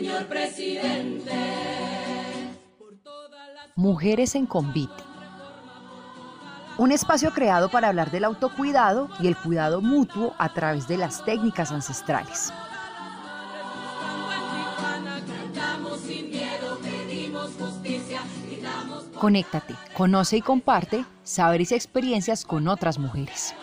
señor presidente. Mujeres en Convite. Un espacio creado para hablar del autocuidado y el cuidado mutuo a través de las técnicas ancestrales. Conéctate, conoce y comparte saberes y experiencias con otras mujeres.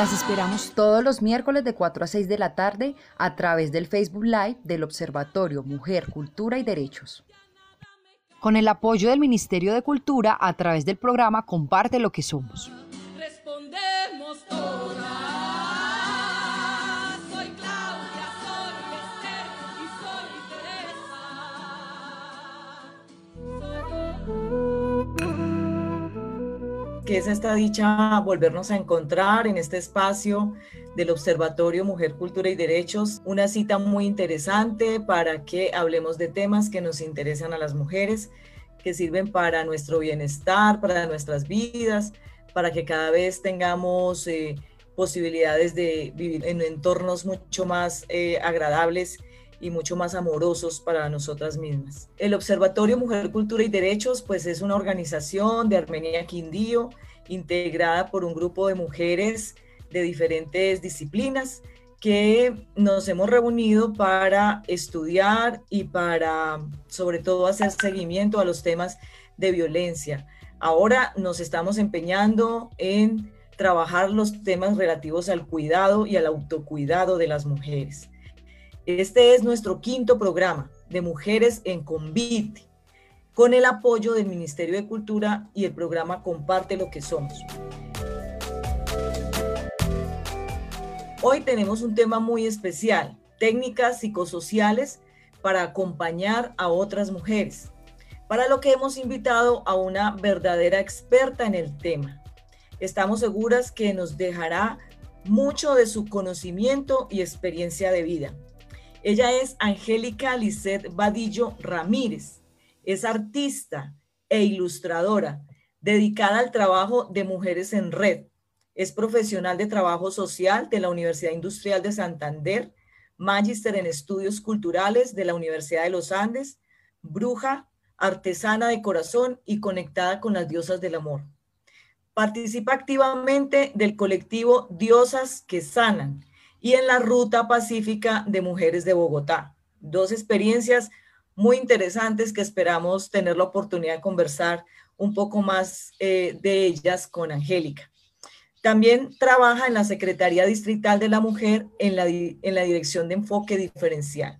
Las esperamos todos los miércoles de 4 a 6 de la tarde a través del Facebook Live del Observatorio Mujer, Cultura y Derechos. Con el apoyo del Ministerio de Cultura a través del programa Comparte lo que somos. Que es esta dicha volvernos a encontrar en este espacio del Observatorio Mujer, Cultura y Derechos. Una cita muy interesante para que hablemos de temas que nos interesan a las mujeres, que sirven para nuestro bienestar, para nuestras vidas, para que cada vez tengamos eh, posibilidades de vivir en entornos mucho más eh, agradables y mucho más amorosos para nosotras mismas. El Observatorio Mujer, Cultura y Derechos, pues es una organización de Armenia Quindío, integrada por un grupo de mujeres de diferentes disciplinas que nos hemos reunido para estudiar y para, sobre todo, hacer seguimiento a los temas de violencia. Ahora nos estamos empeñando en trabajar los temas relativos al cuidado y al autocuidado de las mujeres. Este es nuestro quinto programa de Mujeres en Convite, con el apoyo del Ministerio de Cultura y el programa Comparte lo que somos. Hoy tenemos un tema muy especial, técnicas psicosociales para acompañar a otras mujeres, para lo que hemos invitado a una verdadera experta en el tema. Estamos seguras que nos dejará mucho de su conocimiento y experiencia de vida. Ella es Angélica Lisset Vadillo Ramírez. Es artista e ilustradora dedicada al trabajo de mujeres en red. Es profesional de trabajo social de la Universidad Industrial de Santander, magíster en estudios culturales de la Universidad de los Andes, bruja, artesana de corazón y conectada con las diosas del amor. Participa activamente del colectivo Diosas que Sanan y en la Ruta Pacífica de Mujeres de Bogotá. Dos experiencias muy interesantes que esperamos tener la oportunidad de conversar un poco más eh, de ellas con Angélica. También trabaja en la Secretaría Distrital de la Mujer en la, en la Dirección de Enfoque Diferencial.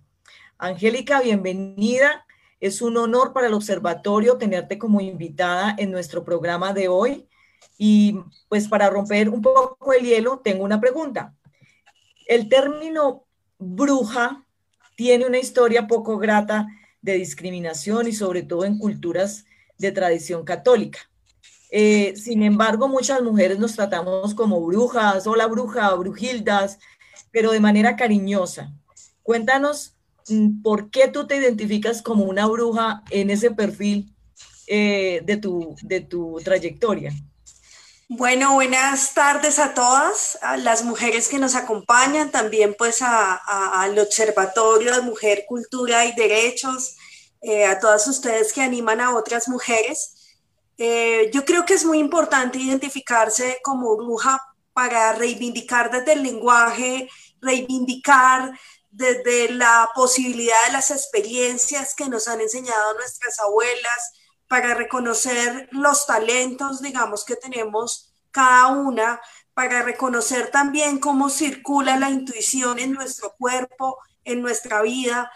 Angélica, bienvenida. Es un honor para el observatorio tenerte como invitada en nuestro programa de hoy. Y pues para romper un poco el hielo, tengo una pregunta. El término bruja tiene una historia poco grata de discriminación y sobre todo en culturas de tradición católica. Eh, sin embargo, muchas mujeres nos tratamos como brujas, hola bruja, brujildas, pero de manera cariñosa. Cuéntanos mm, por qué tú te identificas como una bruja en ese perfil eh, de, tu, de tu trayectoria. Bueno, buenas tardes a todas, a las mujeres que nos acompañan, también pues al Observatorio de Mujer, Cultura y Derechos, eh, a todas ustedes que animan a otras mujeres. Eh, yo creo que es muy importante identificarse como bruja para reivindicar desde el lenguaje, reivindicar desde la posibilidad de las experiencias que nos han enseñado nuestras abuelas, para reconocer los talentos, digamos, que tenemos cada una, para reconocer también cómo circula la intuición en nuestro cuerpo, en nuestra vida.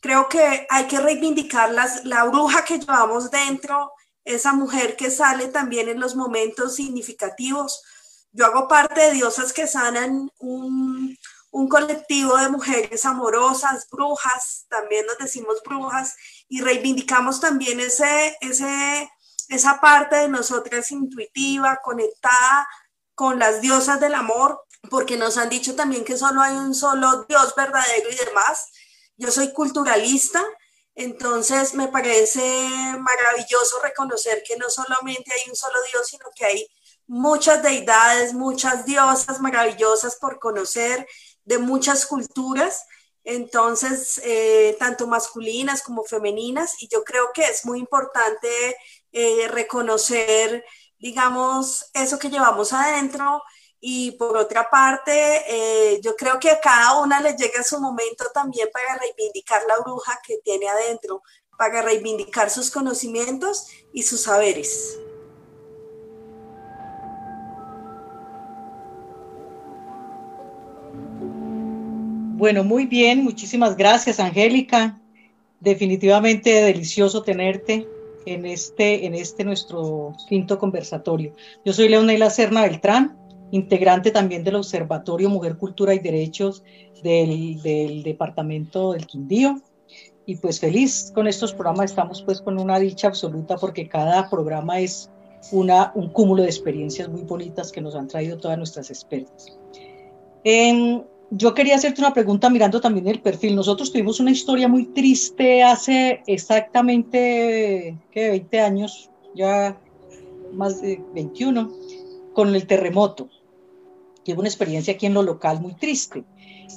Creo que hay que reivindicar las, la bruja que llevamos dentro, esa mujer que sale también en los momentos significativos. Yo hago parte de Diosas que Sanan, un, un colectivo de mujeres amorosas, brujas, también nos decimos brujas, y reivindicamos también ese, ese, esa parte de nosotras intuitiva, conectada con las diosas del amor, porque nos han dicho también que solo hay un solo Dios verdadero y demás. Yo soy culturalista, entonces me parece maravilloso reconocer que no solamente hay un solo Dios, sino que hay muchas deidades, muchas diosas maravillosas por conocer de muchas culturas, entonces, eh, tanto masculinas como femeninas, y yo creo que es muy importante eh, reconocer, digamos, eso que llevamos adentro. Y por otra parte, eh, yo creo que a cada una le llega su momento también para reivindicar la bruja que tiene adentro, para reivindicar sus conocimientos y sus saberes. Bueno, muy bien, muchísimas gracias, Angélica. Definitivamente delicioso tenerte en este, en este nuestro quinto conversatorio. Yo soy Leonela Serna Beltrán, integrante también del Observatorio Mujer, Cultura y Derechos del, Departamento del Quindío. Y pues feliz con estos programas, estamos pues con una dicha absoluta porque cada programa es un cúmulo de experiencias muy bonitas que nos han traído todas nuestras expertas. En, yo quería hacerte una pregunta mirando también el perfil. Nosotros tuvimos una historia muy triste hace exactamente ¿qué? 20 años, ya más de 21, con el terremoto. Tuve una experiencia aquí en lo local muy triste.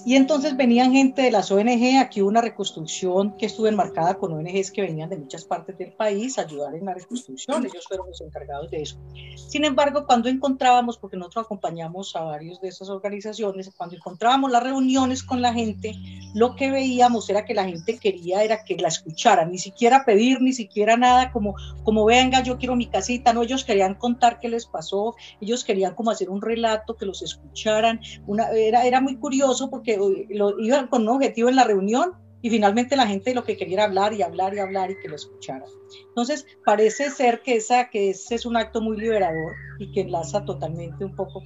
Y entonces venían gente de las ONG, aquí hubo una reconstrucción que estuvo enmarcada con ONGs que venían de muchas partes del país a ayudar en la reconstrucción, ellos fueron los encargados de eso. Sin embargo, cuando encontrábamos, porque nosotros acompañamos a varios de esas organizaciones, cuando encontrábamos las reuniones con la gente, lo que veíamos era que la gente quería era que la escucharan, ni siquiera pedir, ni siquiera nada como, como venga, yo quiero mi casita, no, ellos querían contar qué les pasó, ellos querían como hacer un relato, que los escucharan, una, era, era muy curioso porque lo, iban con un objetivo en la reunión y finalmente la gente lo que quería hablar y hablar y hablar y que lo escucharan. Entonces, parece ser que, esa, que ese es un acto muy liberador y que enlaza totalmente un poco,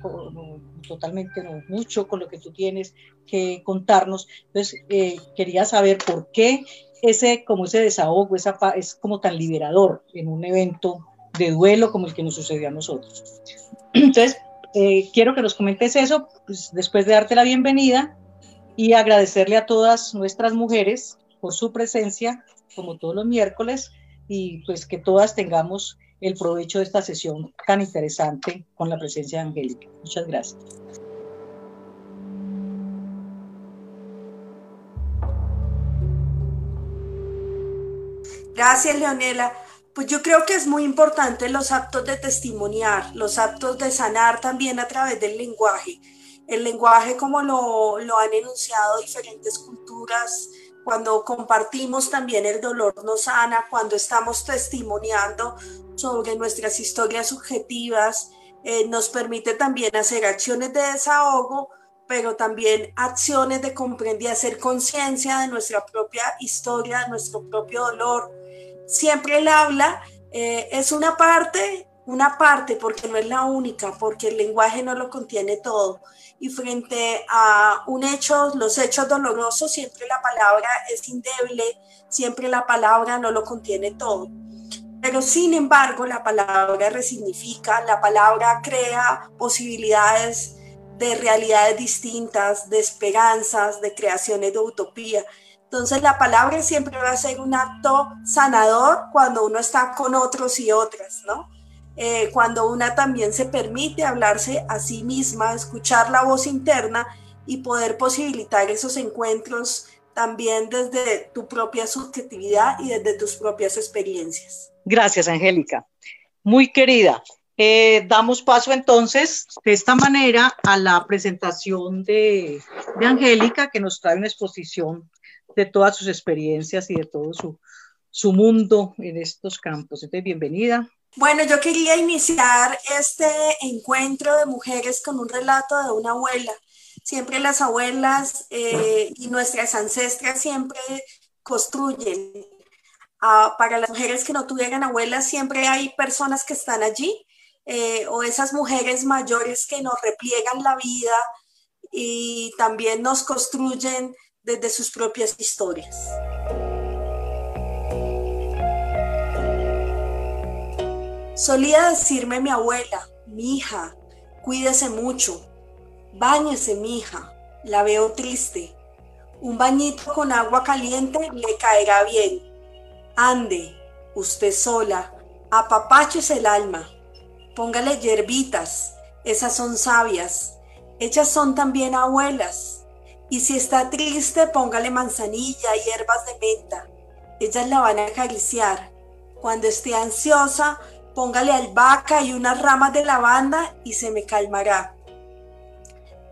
totalmente no, mucho con lo que tú tienes que contarnos. Entonces, eh, quería saber por qué ese, como ese desahogo, esa, es como tan liberador en un evento de duelo como el que nos sucedió a nosotros. Entonces, eh, quiero que nos comentes eso, pues, después de darte la bienvenida y agradecerle a todas nuestras mujeres por su presencia, como todos los miércoles, y pues que todas tengamos el provecho de esta sesión tan interesante con la presencia de Angélica. Muchas gracias. Gracias, Leonela. Pues yo creo que es muy importante los actos de testimoniar, los actos de sanar también a través del lenguaje el lenguaje como lo, lo han enunciado diferentes culturas, cuando compartimos también el dolor nos sana, cuando estamos testimoniando sobre nuestras historias subjetivas, eh, nos permite también hacer acciones de desahogo, pero también acciones de comprender y hacer conciencia de nuestra propia historia, de nuestro propio dolor. Siempre el habla eh, es una parte, una parte, porque no es la única, porque el lenguaje no lo contiene todo y frente a un hecho, los hechos dolorosos, siempre la palabra es indeble, siempre la palabra no lo contiene todo. Pero sin embargo, la palabra resignifica, la palabra crea posibilidades de realidades distintas, de esperanzas, de creaciones de utopía. Entonces la palabra siempre va a ser un acto sanador cuando uno está con otros y otras, ¿no? Eh, cuando una también se permite hablarse a sí misma, escuchar la voz interna y poder posibilitar esos encuentros también desde tu propia subjetividad y desde tus propias experiencias. Gracias, Angélica. Muy querida. Eh, damos paso entonces de esta manera a la presentación de, de Angélica, que nos trae una exposición de todas sus experiencias y de todo su, su mundo en estos campos. Entonces, bienvenida. Bueno, yo quería iniciar este encuentro de mujeres con un relato de una abuela. Siempre las abuelas eh, y nuestras ancestras siempre construyen. Ah, para las mujeres que no tuvieran abuelas, siempre hay personas que están allí, eh, o esas mujeres mayores que nos repliegan la vida y también nos construyen desde sus propias historias. Solía decirme mi abuela, mi hija, cuídese mucho, báñese mi hija, la veo triste, un bañito con agua caliente le caerá bien. Ande, usted sola, apapaches el alma, póngale hierbitas, esas son sabias, ellas son también abuelas. Y si está triste, póngale manzanilla y hierbas de menta, ellas la van a acariciar. Cuando esté ansiosa, póngale albahaca y unas ramas de lavanda y se me calmará.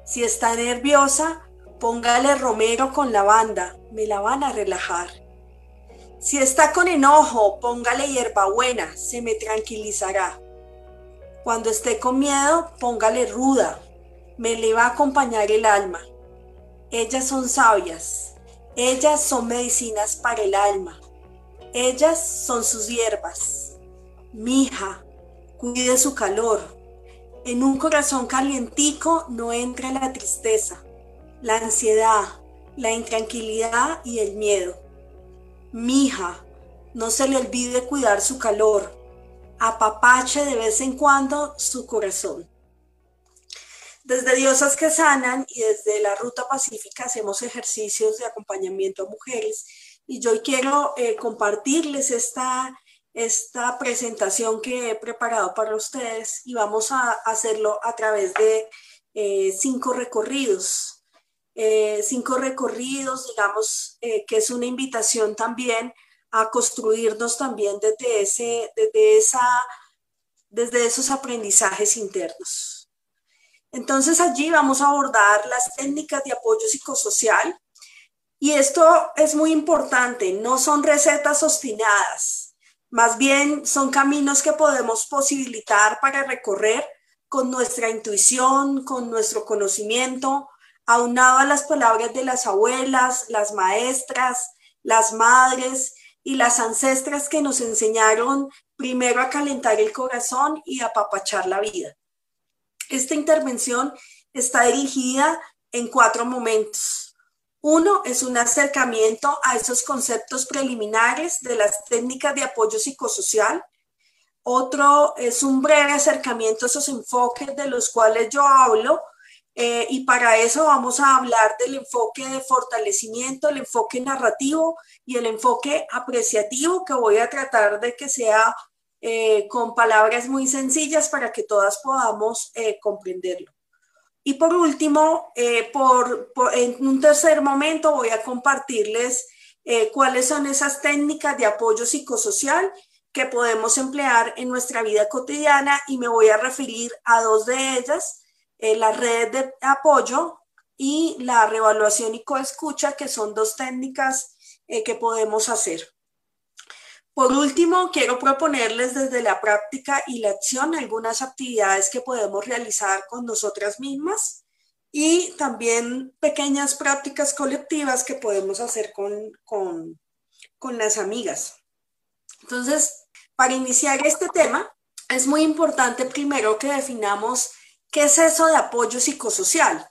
Si está nerviosa, póngale romero con lavanda, me la van a relajar. Si está con enojo, póngale hierbabuena, se me tranquilizará. Cuando esté con miedo, póngale ruda, me le va a acompañar el alma. Ellas son sabias, ellas son medicinas para el alma, ellas son sus hierbas. Mija, cuide su calor. En un corazón calientico no entra la tristeza, la ansiedad, la intranquilidad y el miedo. Mija, no se le olvide cuidar su calor. Apapache de vez en cuando su corazón. Desde Diosas que Sanan y desde la Ruta Pacífica hacemos ejercicios de acompañamiento a mujeres y yo quiero eh, compartirles esta, esta presentación que he preparado para ustedes y vamos a hacerlo a través de eh, cinco recorridos. Eh, cinco recorridos, digamos, que es una invitación también a construirnos también desde, ese, desde, esa, desde esos aprendizajes internos. Entonces allí vamos a abordar las técnicas de apoyo psicosocial y esto es muy importante, no son recetas obstinadas, más bien son caminos que podemos posibilitar para recorrer con nuestra intuición, con nuestro conocimiento, aunado a las palabras de las abuelas, las maestras, las madres y las ancestras que nos enseñaron primero a calentar el corazón y a apapachar la vida. Esta intervención está dirigida en cuatro momentos. Uno es un acercamiento a esos conceptos preliminares de las técnicas de apoyo psicosocial. Otro es un breve acercamiento a esos enfoques de los cuales yo hablo. Eh, y para eso vamos a hablar del enfoque de fortalecimiento, el enfoque narrativo y el enfoque apreciativo que voy a tratar de que sea eh, con palabras muy sencillas para que todas podamos eh, comprenderlo. Y por último, eh, por, en un tercer momento voy a compartirles cuáles son esas técnicas de apoyo psicosocial que podemos emplear en nuestra vida cotidiana y me voy a referir a dos de ellas, las redes de apoyo y la revaluación y coescucha, que son dos técnicas que podemos hacer. Por último, quiero proponerles desde la práctica y la acción algunas actividades que podemos realizar con nosotras mismas y también pequeñas prácticas colectivas que podemos hacer con, con, con las amigas. Entonces, para iniciar este tema, es muy importante primero que definamos qué es eso de apoyo psicosocial.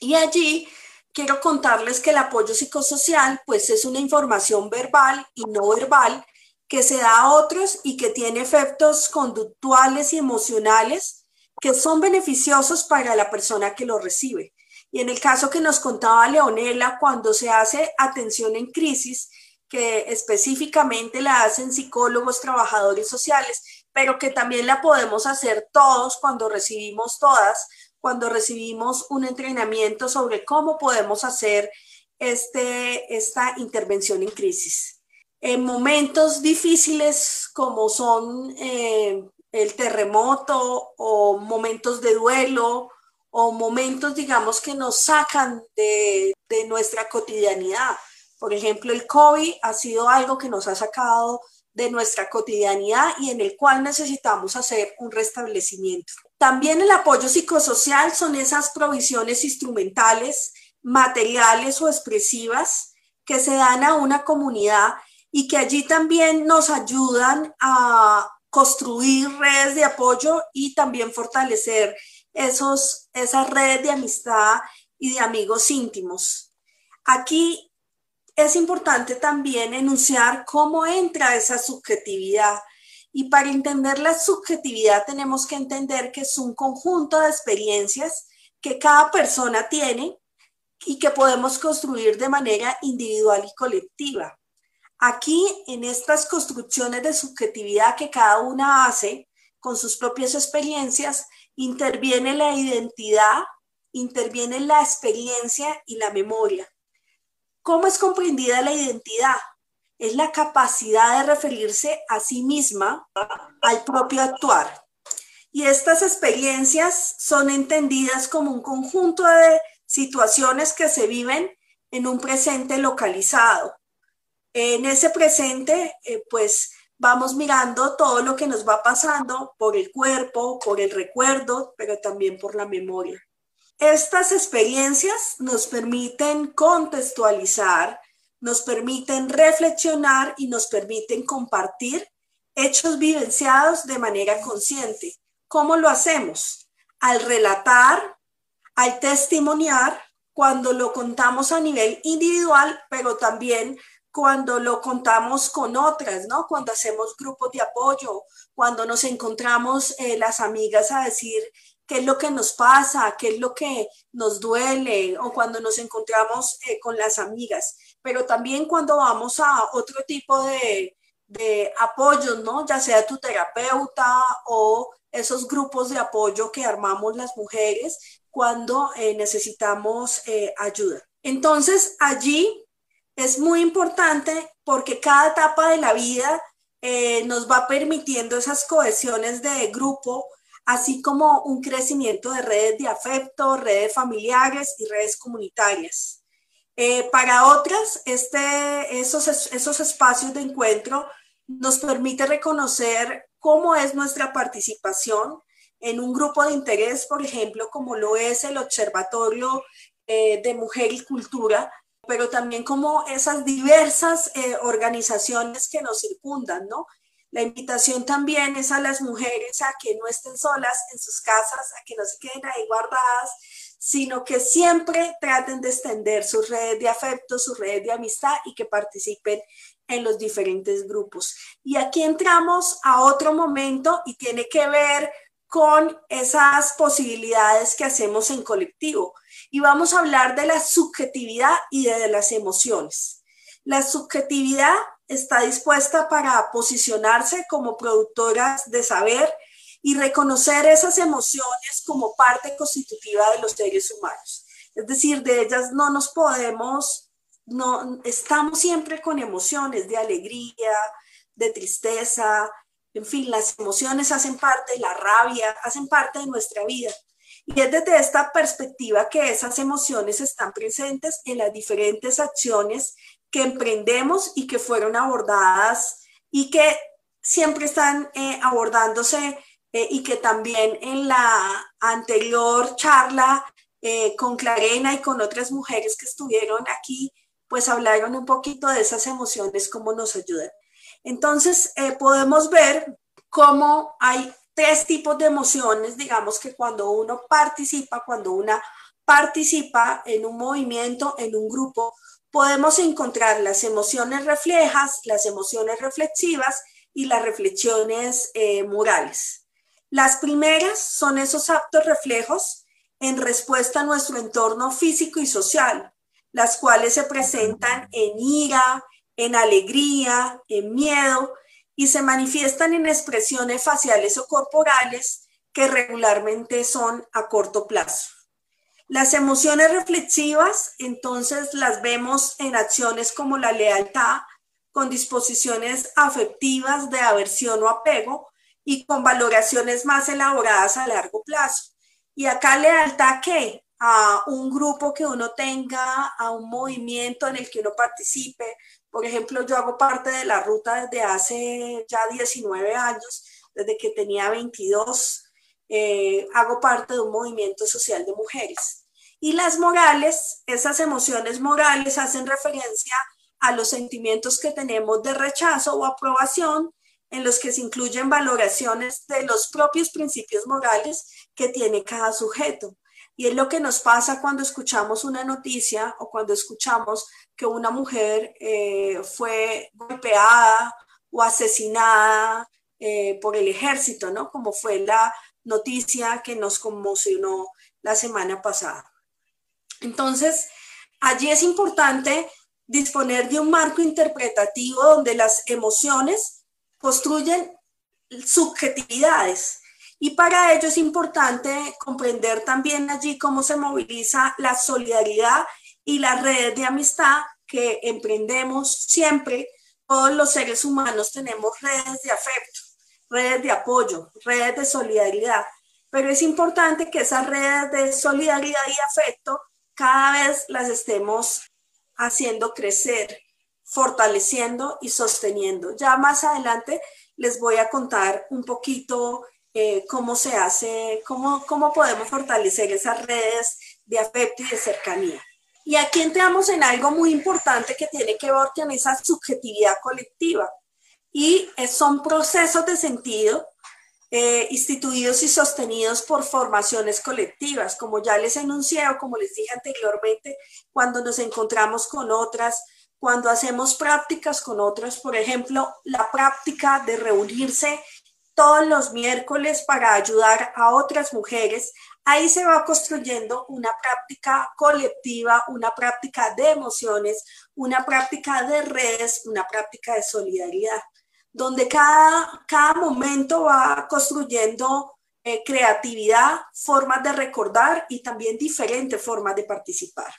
Y allí quiero contarles que el apoyo psicosocial pues es una información verbal y no verbal que se da a otros y que tiene efectos conductuales y emocionales que son beneficiosos para la persona que lo recibe. Y en el caso que nos contaba Leonela, cuando se hace atención en crisis, que específicamente la hacen psicólogos, trabajadores sociales, pero que también la podemos hacer todos cuando recibimos todas, cuando recibimos un entrenamiento sobre cómo podemos hacer este, esta intervención en crisis en momentos difíciles como son eh, el terremoto o momentos de duelo o momentos, digamos, que nos sacan de, de nuestra cotidianidad. Por ejemplo, el COVID ha sido algo que nos ha sacado de nuestra cotidianidad y en el cual necesitamos hacer un restablecimiento. También el apoyo psicosocial son esas provisiones instrumentales, materiales o expresivas que se dan a una comunidad y que allí también nos ayudan a construir redes de apoyo y también fortalecer esos, esas redes de amistad y de amigos íntimos. Aquí es importante también enunciar cómo entra esa subjetividad. Y para entender la subjetividad tenemos que entender que es un conjunto de experiencias que cada persona tiene y que podemos construir de manera individual y colectiva. Aquí, en estas construcciones de subjetividad que cada una hace con sus propias experiencias, interviene la identidad, interviene la experiencia y la memoria. ¿Cómo es comprendida la identidad? Es la capacidad de referirse a sí misma al propio actuar. Y estas experiencias son entendidas como un conjunto de situaciones que se viven en un presente localizado. En ese presente, eh, pues vamos mirando todo lo que nos va pasando por el cuerpo, por el recuerdo, pero también por la memoria. Estas experiencias nos permiten contextualizar, nos permiten reflexionar y nos permiten compartir hechos vivenciados de manera consciente. ¿Cómo lo hacemos? Al relatar, al testimoniar, cuando lo contamos a nivel individual, pero también cuando lo contamos con otras, ¿no? Cuando hacemos grupos de apoyo, cuando nos encontramos eh, las amigas a decir qué es lo que nos pasa, qué es lo que nos duele, o cuando nos encontramos eh, con las amigas, pero también cuando vamos a otro tipo de, de apoyos, ¿no? Ya sea tu terapeuta o esos grupos de apoyo que armamos las mujeres cuando eh, necesitamos ayuda. Entonces, allí es muy importante porque cada etapa de la vida eh, nos va permitiendo esas cohesiones de grupo, así como un crecimiento de redes de afecto, redes familiares y redes comunitarias. Eh, para otras, este, esos, esos espacios de encuentro nos permite reconocer cómo es nuestra participación en un grupo de interés, por ejemplo, como lo es el Observatorio eh, de Mujer y Cultura, pero también como esas diversas eh, organizaciones que nos circundan, ¿no? La invitación también es a las mujeres a que no estén solas en sus casas, a que no se queden ahí guardadas, sino que siempre traten de extender sus redes de afecto, sus redes de amistad y que participen en los diferentes grupos. Y aquí entramos a otro momento y tiene que ver con esas posibilidades que hacemos en colectivo y vamos a hablar de la subjetividad y de las emociones. La subjetividad está dispuesta para posicionarse como productoras de saber y reconocer esas emociones como parte constitutiva de los seres humanos. Es decir, de ellas no nos podemos, no estamos siempre con emociones de alegría, de tristeza, en fin, las emociones hacen parte, la rabia, hacen parte de nuestra vida. Y es desde esta perspectiva que esas emociones están presentes en las diferentes acciones que emprendemos y que fueron abordadas y que siempre están eh, abordándose eh, y que también en la anterior charla eh, con Clarena y con otras mujeres que estuvieron aquí, pues hablaron un poquito de esas emociones, cómo nos ayudan. Entonces, podemos ver cómo hay tres tipos de emociones, digamos que cuando uno participa, cuando una participa en un movimiento, en un grupo, podemos encontrar las emociones reflejas, las emociones reflexivas y las reflexiones eh, morales. Las primeras son esos actos reflejos en respuesta a nuestro entorno físico y social, las cuales se presentan en ira, en alegría, en miedo y se manifiestan en expresiones faciales o corporales que regularmente son a corto plazo. Las emociones reflexivas, entonces las vemos en acciones como la lealtad, con disposiciones afectivas de aversión o apego y con valoraciones más elaboradas a largo plazo. Y acá lealtad qué? A un grupo que uno tenga, a un movimiento en el que uno participe, por ejemplo, yo hago parte de la ruta desde hace ya 19 años, desde que tenía 22, eh, hago parte de un movimiento social de mujeres. Y las morales, esas emociones morales hacen referencia a los sentimientos que tenemos de rechazo o aprobación, en los que se incluyen valoraciones de los propios principios morales que tiene cada sujeto. Y es lo que nos pasa cuando escuchamos una noticia o cuando escuchamos que una mujer eh, fue golpeada o asesinada eh, por el ejército, ¿no? Como fue la noticia que nos conmocionó la semana pasada. Entonces, allí es importante disponer de un marco interpretativo donde las emociones construyen subjetividades. Y para ello es importante comprender también allí cómo se moviliza la solidaridad y las redes de amistad que emprendemos siempre. Todos los seres humanos tenemos redes de afecto, redes de apoyo, redes de solidaridad. Pero es importante que esas redes de solidaridad y afecto cada vez las estemos haciendo crecer, fortaleciendo y sosteniendo. Ya más adelante les voy a contar un poquito eh, cómo se hace, cómo, cómo podemos fortalecer esas redes de afecto y de cercanía. Y aquí entramos en algo muy importante que tiene que ver con esa subjetividad colectiva. Y son procesos de sentido eh, instituidos y sostenidos por formaciones colectivas, como ya les enuncié o como les dije anteriormente, cuando nos encontramos con otras, cuando hacemos prácticas con otras, por ejemplo, la práctica de reunirse todos los miércoles para ayudar a otras mujeres, ahí se va construyendo una práctica colectiva, una práctica de emociones, una práctica de redes, una práctica de solidaridad donde cada, cada momento va construyendo eh, creatividad, formas de recordar y también diferentes formas de participar.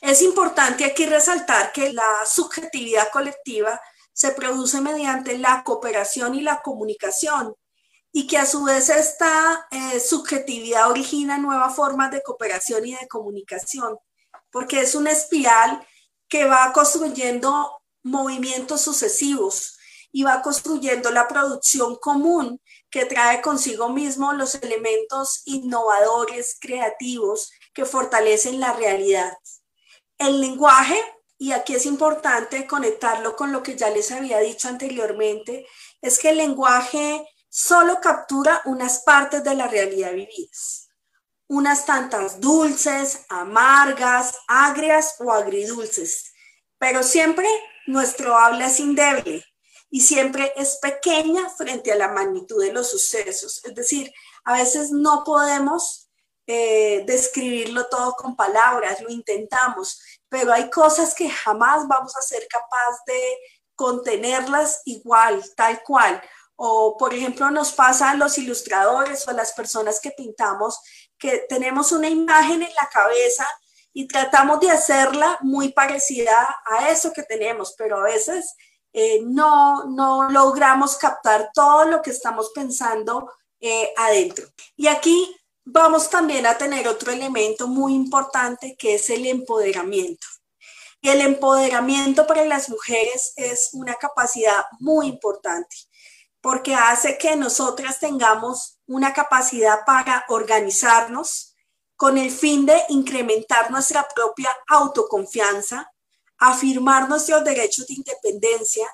Es importante aquí resaltar que la subjetividad colectiva se produce mediante la cooperación y la comunicación y que a su vez esta eh, subjetividad origina nuevas formas de cooperación y de comunicación, porque es una espiral que va construyendo movimientos sucesivos y va construyendo la producción común que trae consigo mismo los elementos innovadores, creativos, que fortalecen la realidad. El lenguaje, y aquí es importante conectarlo con lo que ya les había dicho anteriormente, es que el lenguaje solo captura unas partes de la realidad vividas, unas tantas dulces, amargas, agrias o agridulces, pero siempre nuestro habla es indeble, y siempre es pequeña frente a la magnitud de los sucesos. Es decir, a veces no podemos eh, describirlo todo con palabras, lo intentamos, pero hay cosas que jamás vamos a ser capaz de contenerlas igual, tal cual. O, por ejemplo, nos pasa a los ilustradores o a las personas que pintamos que tenemos una imagen en la cabeza y tratamos de hacerla muy parecida a eso que tenemos, pero a veces eh, no, no logramos captar todo lo que estamos pensando eh, adentro. Y aquí vamos también a tener otro elemento muy importante que es el empoderamiento. El empoderamiento para las mujeres es una capacidad muy importante porque hace que nosotras tengamos una capacidad para organizarnos con el fin de incrementar nuestra propia autoconfianza, afirmar nuestros derechos de independencia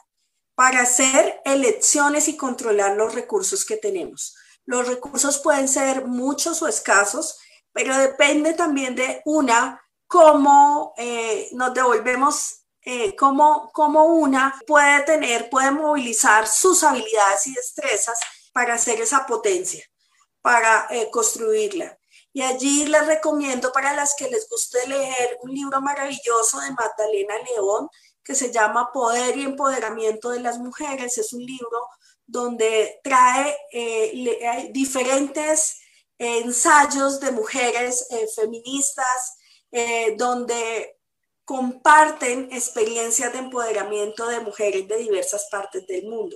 para hacer elecciones y controlar los recursos que tenemos. Los recursos pueden ser muchos o escasos, pero depende también de una, cómo eh, nos devolvemos, eh, cómo, una puede tener, puede movilizar sus habilidades y destrezas para hacer esa potencia, para eh, construirla. Y allí les recomiendo para las que les guste leer un libro maravilloso de Magdalena León que se llama Poder y Empoderamiento de las Mujeres. Es un libro donde trae eh, diferentes ensayos de mujeres eh, feministas, eh, donde comparten experiencias de empoderamiento de mujeres de diversas partes del mundo.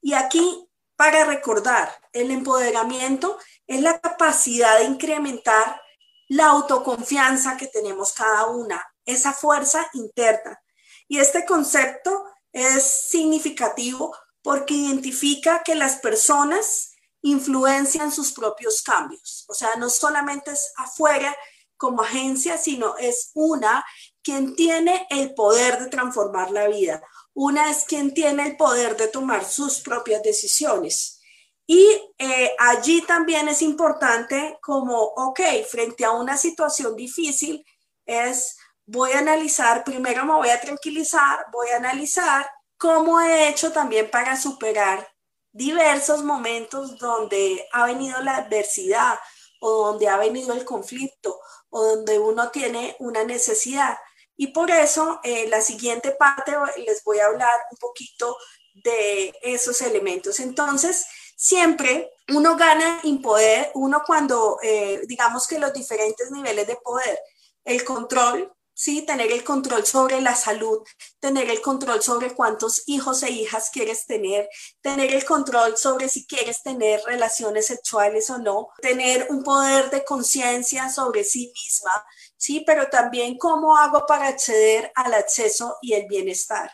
Y aquí, para recordar, el empoderamiento es la capacidad de incrementar la autoconfianza que tenemos cada una, esa fuerza interna. Y este concepto es significativo porque identifica que las personas influencian sus propios cambios. O sea, no solamente es afuera como agencia, sino es una quien tiene el poder de transformar la vida. Una es quien tiene el poder de tomar sus propias decisiones. Y eh, allí también es importante como, ok, frente a una situación difícil, es, voy a analizar, primero me voy a tranquilizar, voy a analizar cómo he hecho también para superar diversos momentos donde ha venido la adversidad o donde ha venido el conflicto o donde uno tiene una necesidad. Y por eso, eh, la siguiente parte les voy a hablar un poquito de esos elementos. Entonces, siempre uno gana en poder, uno cuando, eh, digamos que los diferentes niveles de poder, el control, ¿sí? Tener el control sobre la salud, tener el control sobre cuántos hijos e hijas quieres tener, tener el control sobre si quieres tener relaciones sexuales o no, tener un poder de conciencia sobre sí misma, ¿sí? Pero también cómo hago para acceder al acceso y el bienestar.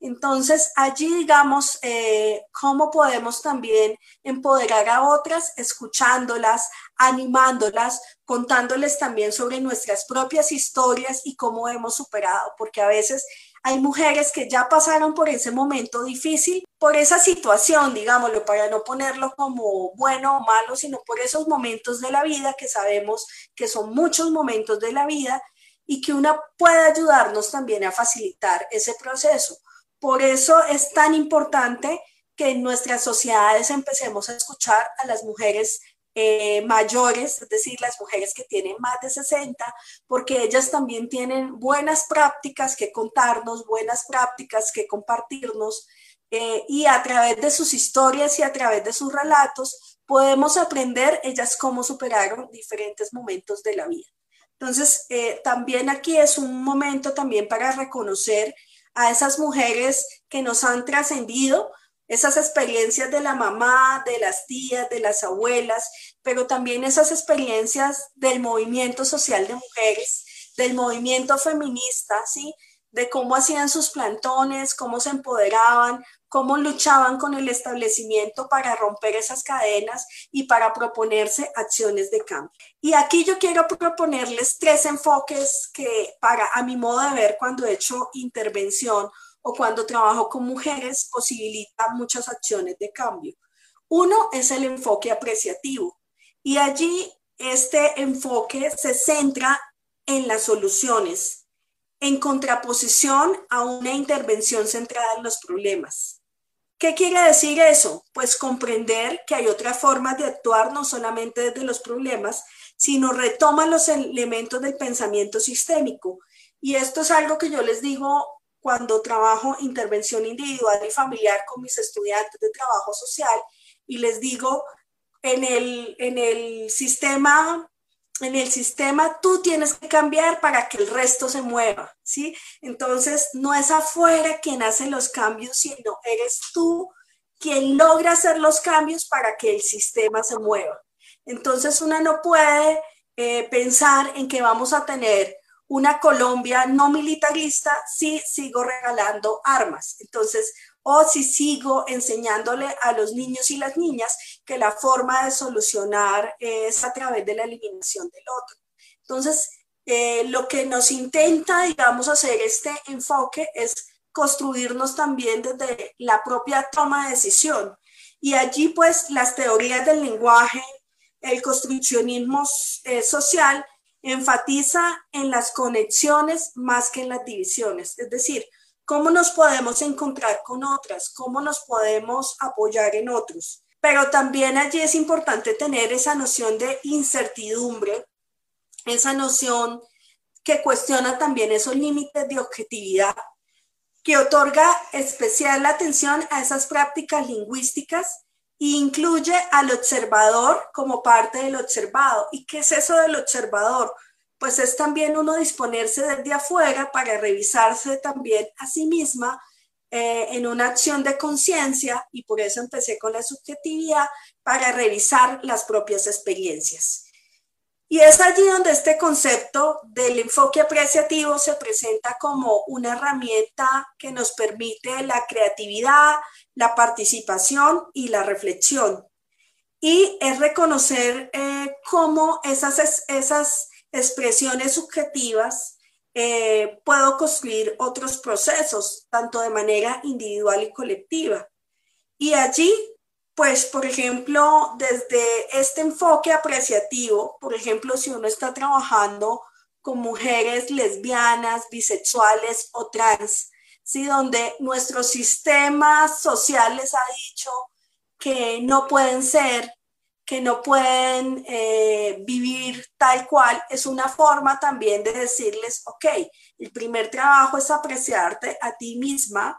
Entonces, allí digamos eh, cómo podemos también empoderar a otras, escuchándolas, animándolas, contándoles también sobre nuestras propias historias y cómo hemos superado, porque a veces hay mujeres que ya pasaron por ese momento difícil, por esa situación, digámoslo, para no ponerlo como bueno o malo, sino por esos momentos de la vida que sabemos que son muchos momentos de la vida y que una puede ayudarnos también a facilitar ese proceso. Por eso es tan importante que en nuestras sociedades empecemos a escuchar a las mujeres eh, mayores, es decir, las mujeres que tienen más de 60, porque ellas también tienen buenas prácticas que contarnos, buenas prácticas que compartirnos, eh, y a través de sus historias y a través de sus relatos podemos aprender ellas cómo superaron diferentes momentos de la vida. Entonces, eh, también aquí es un momento también para reconocer a esas mujeres que nos han trascendido, esas experiencias de la mamá, de las tías, de las abuelas, pero también esas experiencias del movimiento social de mujeres, del movimiento feminista, ¿sí? De cómo hacían sus plantones, cómo se empoderaban, cómo luchaban con el establecimiento para romper esas cadenas y para proponerse acciones de cambio. Y aquí yo quiero proponerles tres enfoques que para a mi modo de ver cuando he hecho intervención o cuando trabajo con mujeres posibilita muchas acciones de cambio. Uno es el enfoque apreciativo y allí este enfoque se centra en las soluciones, en contraposición a una intervención centrada en los problemas. ¿Qué quiere decir eso? Pues comprender que hay otras formas de actuar no solamente desde los problemas, sino retoma los elementos del pensamiento sistémico. Y esto es algo que yo les digo cuando trabajo intervención individual y familiar con mis estudiantes de trabajo social y les digo, en el, en el sistema en el sistema tú tienes que cambiar para que el resto se mueva, ¿sí? Entonces, no es afuera quien hace los cambios, sino eres tú quien logra hacer los cambios para que el sistema se mueva. Entonces, una no puede eh, pensar en que vamos a tener una Colombia no militarista si sigo regalando armas. Entonces, o si sigo enseñándole a los niños y las niñas que la forma de solucionar es a través de la eliminación del otro. Entonces, eh, lo que nos intenta, digamos, hacer este enfoque es construirnos también desde la propia toma de decisión. Y allí, pues, las teorías del lenguaje, el construccionismo eh, social, enfatiza en las conexiones más que en las divisiones. Es decir, cómo nos podemos encontrar con otras, cómo nos podemos apoyar en otros. Pero también allí es importante tener esa noción de incertidumbre, esa noción que cuestiona también esos límites de objetividad, que otorga especial atención a esas prácticas lingüísticas e incluye al observador como parte del observado. ¿Y qué es eso del observador? pues es también uno disponerse desde afuera para revisarse también a sí misma eh, en una acción de conciencia y por eso empecé con la subjetividad para revisar las propias experiencias. Y es allí donde este concepto del enfoque apreciativo se presenta como una herramienta que nos permite la creatividad, la participación y la reflexión. Y es reconocer eh, cómo esas, esas expresiones subjetivas, eh, puedo construir otros procesos, tanto de manera individual y colectiva. Y allí pues, por ejemplo, desde este enfoque apreciativo, por ejemplo, si uno está trabajando con mujeres lesbianas, bisexuales o trans, ¿sí? donde nuestros sistemas sociales ha dicho que no pueden ser, que no pueden eh, vivir tal cual, es una forma también de decirles, ok, el primer trabajo es apreciarte a ti misma,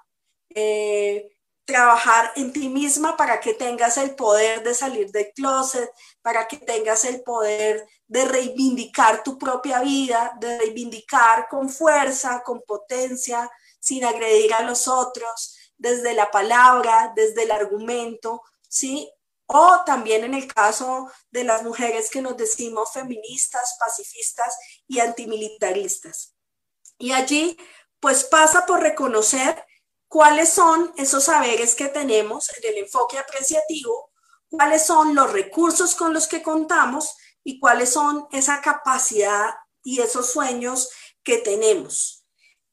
eh, trabajar en ti misma para que tengas el poder de salir del closet, para que tengas el poder de reivindicar tu propia vida, de reivindicar con fuerza, con potencia, sin agredir a los otros, desde la palabra, desde el argumento, ¿sí? O también en el caso de las mujeres que nos decimos feministas, pacifistas y antimilitaristas. Y allí, pues pasa por reconocer cuáles son esos saberes que tenemos en el enfoque apreciativo, cuáles son los recursos con los que contamos y cuáles son esa capacidad y esos sueños que tenemos.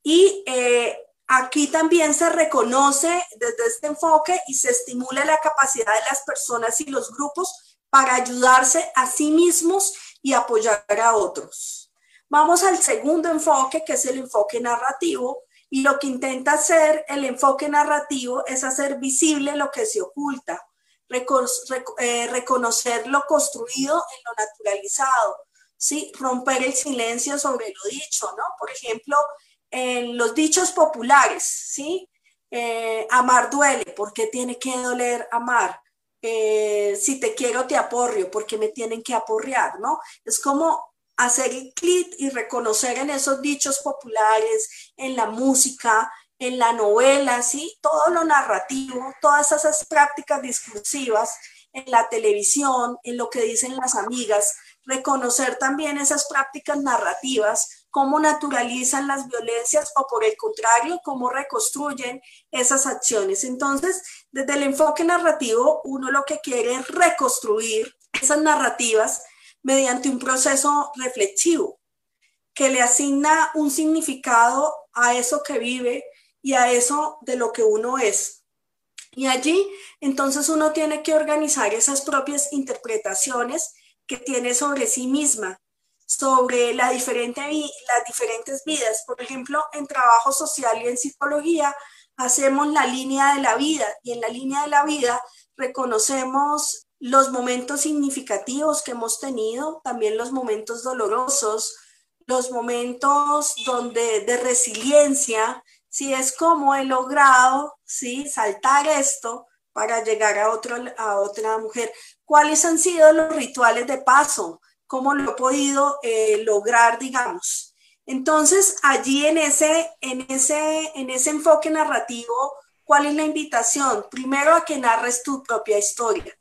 Y eh, aquí también se reconoce desde este enfoque y se estimula la capacidad de las personas y los grupos para ayudarse a sí mismos y apoyar a otros. Vamos al segundo enfoque, que es el enfoque narrativo, y lo que intenta hacer el enfoque narrativo es hacer visible lo que se oculta, eh, reconocer lo construido en lo naturalizado, ¿sí? romper el silencio sobre lo dicho, ¿no? Por ejemplo, en los dichos populares, ¿sí? Eh, amar duele, ¿por qué tiene que doler amar? Eh, si te quiero te aporrio, porque me tienen que aporrear, ¿no? Es como hacer el clic y reconocer en esos dichos populares, en la música, en la novela, ¿sí? Todo lo narrativo, todas esas prácticas discursivas en la televisión, en lo que dicen las amigas, reconocer también esas prácticas narrativas, cómo naturalizan las violencias o por el contrario, cómo reconstruyen esas acciones. Entonces, desde el enfoque narrativo, uno lo que quiere es reconstruir esas narrativas mediante un proceso reflexivo que le asigna un significado a eso que vive y a eso de lo que uno es. Y allí entonces uno tiene que organizar esas propias interpretaciones que tiene sobre sí misma, sobre la diferente, las diferentes vidas. Por ejemplo, en trabajo social y en psicología hacemos la línea de la vida y en la línea de la vida reconocemos los momentos significativos que hemos tenido, también los momentos dolorosos, los momentos donde de resiliencia, si es como he logrado, ¿sí? saltar esto para llegar a, otro, a otra mujer. ¿Cuáles han sido los rituales de paso? ¿Cómo lo he podido eh, lograr, digamos? Entonces, allí en ese, en, ese, en ese enfoque narrativo, ¿cuál es la invitación? Primero a que narres tu propia historia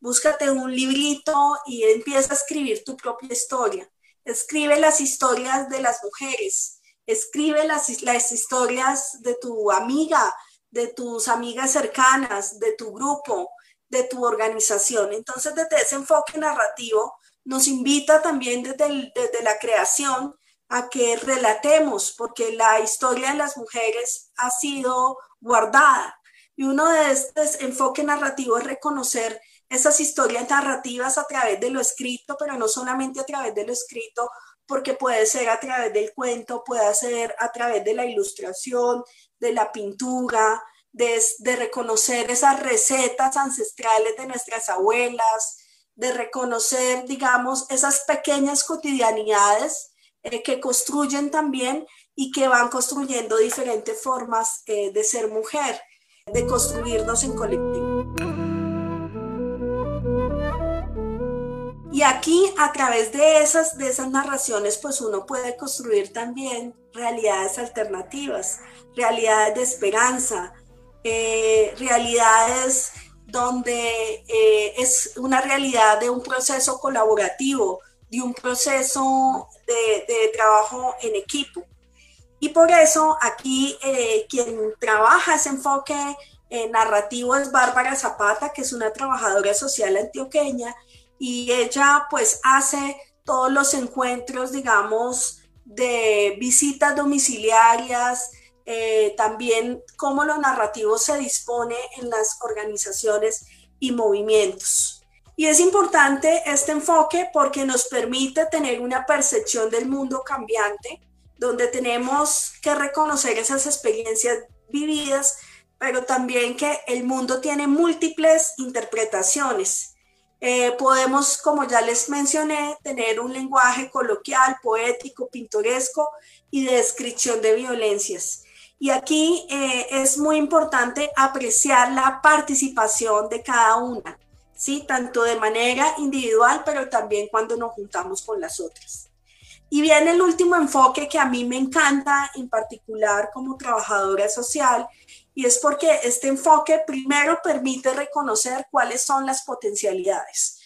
búscate un librito y empieza a escribir tu propia historia. Escribe las historias de las mujeres, escribe las, las historias de tu amiga, de tus amigas cercanas, de tu grupo, de tu organización. Entonces, desde ese enfoque narrativo, nos invita también desde, desde la creación a que relatemos, porque la historia de las mujeres ha sido guardada. Y uno de estos enfoques narrativos es reconocer esas historias narrativas a través de lo escrito, pero no solamente a través de lo escrito, porque puede ser a través del cuento, puede ser a través de la ilustración, de la pintura, de, reconocer esas recetas ancestrales de nuestras abuelas, de reconocer, digamos, esas pequeñas cotidianidades eh, que construyen también y que van construyendo diferentes formas eh, de ser mujer, de construirnos en colectivo. Y aquí, a través de esas, de esas narraciones, pues uno puede construir también realidades alternativas, realidades de esperanza, eh, realidades donde eh, es una realidad de un proceso colaborativo, de un proceso de, trabajo en equipo. Y por eso aquí eh, quien trabaja ese enfoque narrativo es Bárbara Zapata, que es una trabajadora social antioqueña y ella pues hace todos los encuentros, digamos, de visitas domiciliarias, eh, también cómo lo narrativo se dispone en las organizaciones y movimientos. Y es importante este enfoque porque nos permite tener una percepción del mundo cambiante, donde tenemos que reconocer esas experiencias vividas, pero también que el mundo tiene múltiples interpretaciones. Eh, podemos, como ya les mencioné, tener un lenguaje coloquial, poético, pintoresco y de descripción de violencias. Y aquí eh, es muy importante apreciar la participación de cada una, ¿sí? Tanto de manera individual, pero también cuando nos juntamos con las otras. Y viene el último enfoque que a mí me encanta, en particular como trabajadora social, y es porque este enfoque primero permite reconocer cuáles son las potencialidades.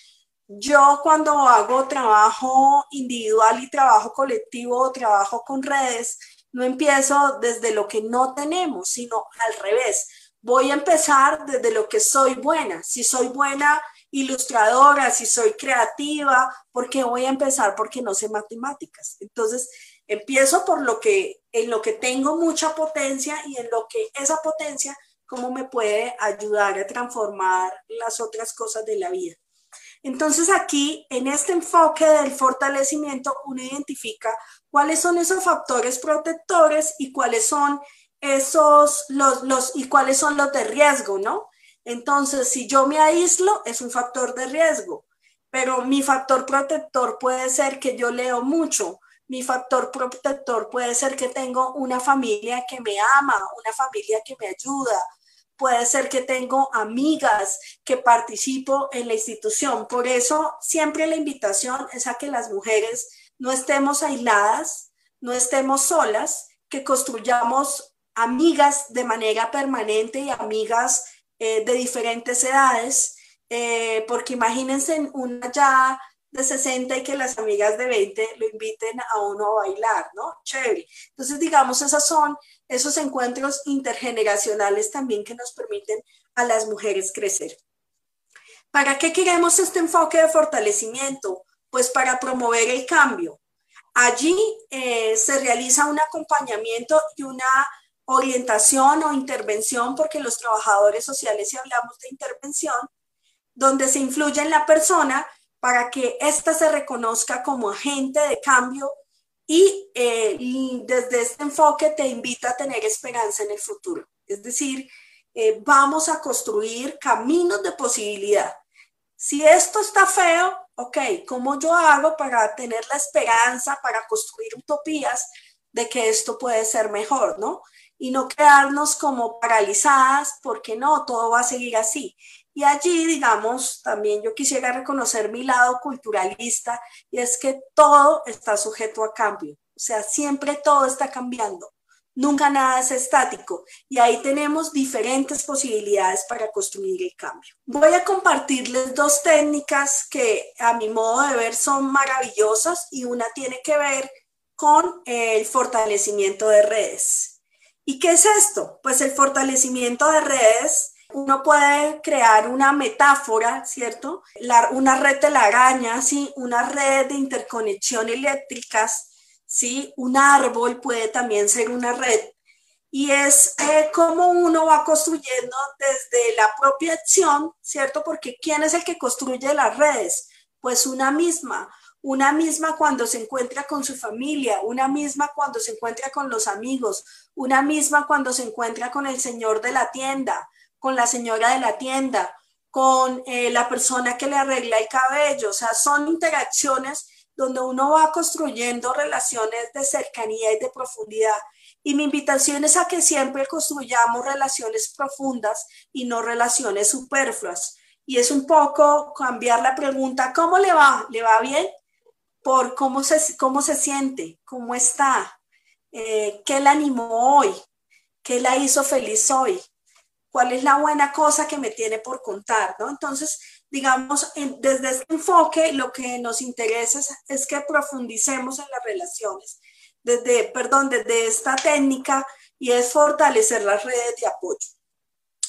Yo cuando hago trabajo individual y trabajo colectivo trabajo con redes, no empiezo desde lo que no tenemos, sino al revés. Voy a empezar desde lo que soy buena. Si soy buena ilustradora, si soy creativa, ¿por qué voy a empezar? Porque no sé matemáticas. Entonces, Empiezo por lo que, en lo que tengo mucha potencia y en lo que esa potencia, cómo me puede ayudar a transformar las otras cosas de la vida. Entonces aquí, en este enfoque del fortalecimiento, uno identifica cuáles son esos factores protectores y cuáles son esos, los, los, y cuáles son los de riesgo, ¿no? Entonces, si yo me aíslo, es un factor de riesgo, pero mi factor protector puede ser que yo leo mucho, mi factor protector puede ser que tengo una familia que me ama, una familia que me ayuda, puede ser que tengo amigas que participo en la institución. Por eso siempre la invitación es a que las mujeres no estemos aisladas, no estemos solas, que construyamos amigas de manera permanente y amigas eh, de diferentes edades, eh, porque imagínense una ya de 60 y que las amigas de 20 lo inviten a uno a bailar, ¿no? Chévere. Entonces, digamos, esos son esos encuentros intergeneracionales también que nos permiten a las mujeres crecer. ¿Para qué queremos este enfoque de fortalecimiento? Pues para promover el cambio. Allí eh, se realiza un acompañamiento y una orientación o intervención, porque los trabajadores sociales, si hablamos de intervención, donde se influye en la persona para que ésta se reconozca como agente de cambio eh, y, desde este enfoque te invita a tener esperanza en el futuro. Es decir, eh, vamos a construir caminos de posibilidad. Si esto está feo, ok, ¿cómo yo hago para tener la esperanza, para construir utopías de que esto puede ser mejor, ¿no? Y no quedarnos como paralizadas porque no, todo va a seguir así. Y allí, digamos, también yo quisiera reconocer mi lado culturalista y es que todo está sujeto a cambio. O sea, siempre todo está cambiando. Nunca nada es estático y ahí tenemos diferentes posibilidades para construir el cambio. Voy a compartirles dos técnicas que a mi modo de ver son maravillosas y una tiene que ver con el fortalecimiento de redes. ¿Y qué es esto? Pues el fortalecimiento de redes uno puede crear una metáfora, ¿cierto? una red de la araña, ¿sí? Una red de interconexión eléctricas, ¿sí? Un árbol puede también ser una red. Y es eh, como uno va construyendo desde la propia acción, ¿cierto? Porque ¿quién es el que construye las redes? Pues una misma, una misma cuando se encuentra con su familia, una misma cuando se encuentra con los amigos, una misma cuando se encuentra con el señor de la tienda, con la señora de la tienda, con eh, la persona que le arregla el cabello. O sea, son interacciones donde uno va construyendo relaciones de cercanía y de profundidad. Y mi invitación es a que siempre construyamos relaciones profundas y no relaciones superfluas. Y es un poco cambiar la pregunta, ¿cómo le va? ¿Le va bien? Por cómo se, cómo se siente, cómo está, eh, qué la animó hoy, qué la hizo feliz hoy, cuál es la buena cosa que me tiene por contar, ¿no? Entonces, digamos, desde este enfoque, lo que nos interesa es, que profundicemos en las relaciones, desde, perdón, desde esta técnica y es fortalecer las redes de apoyo.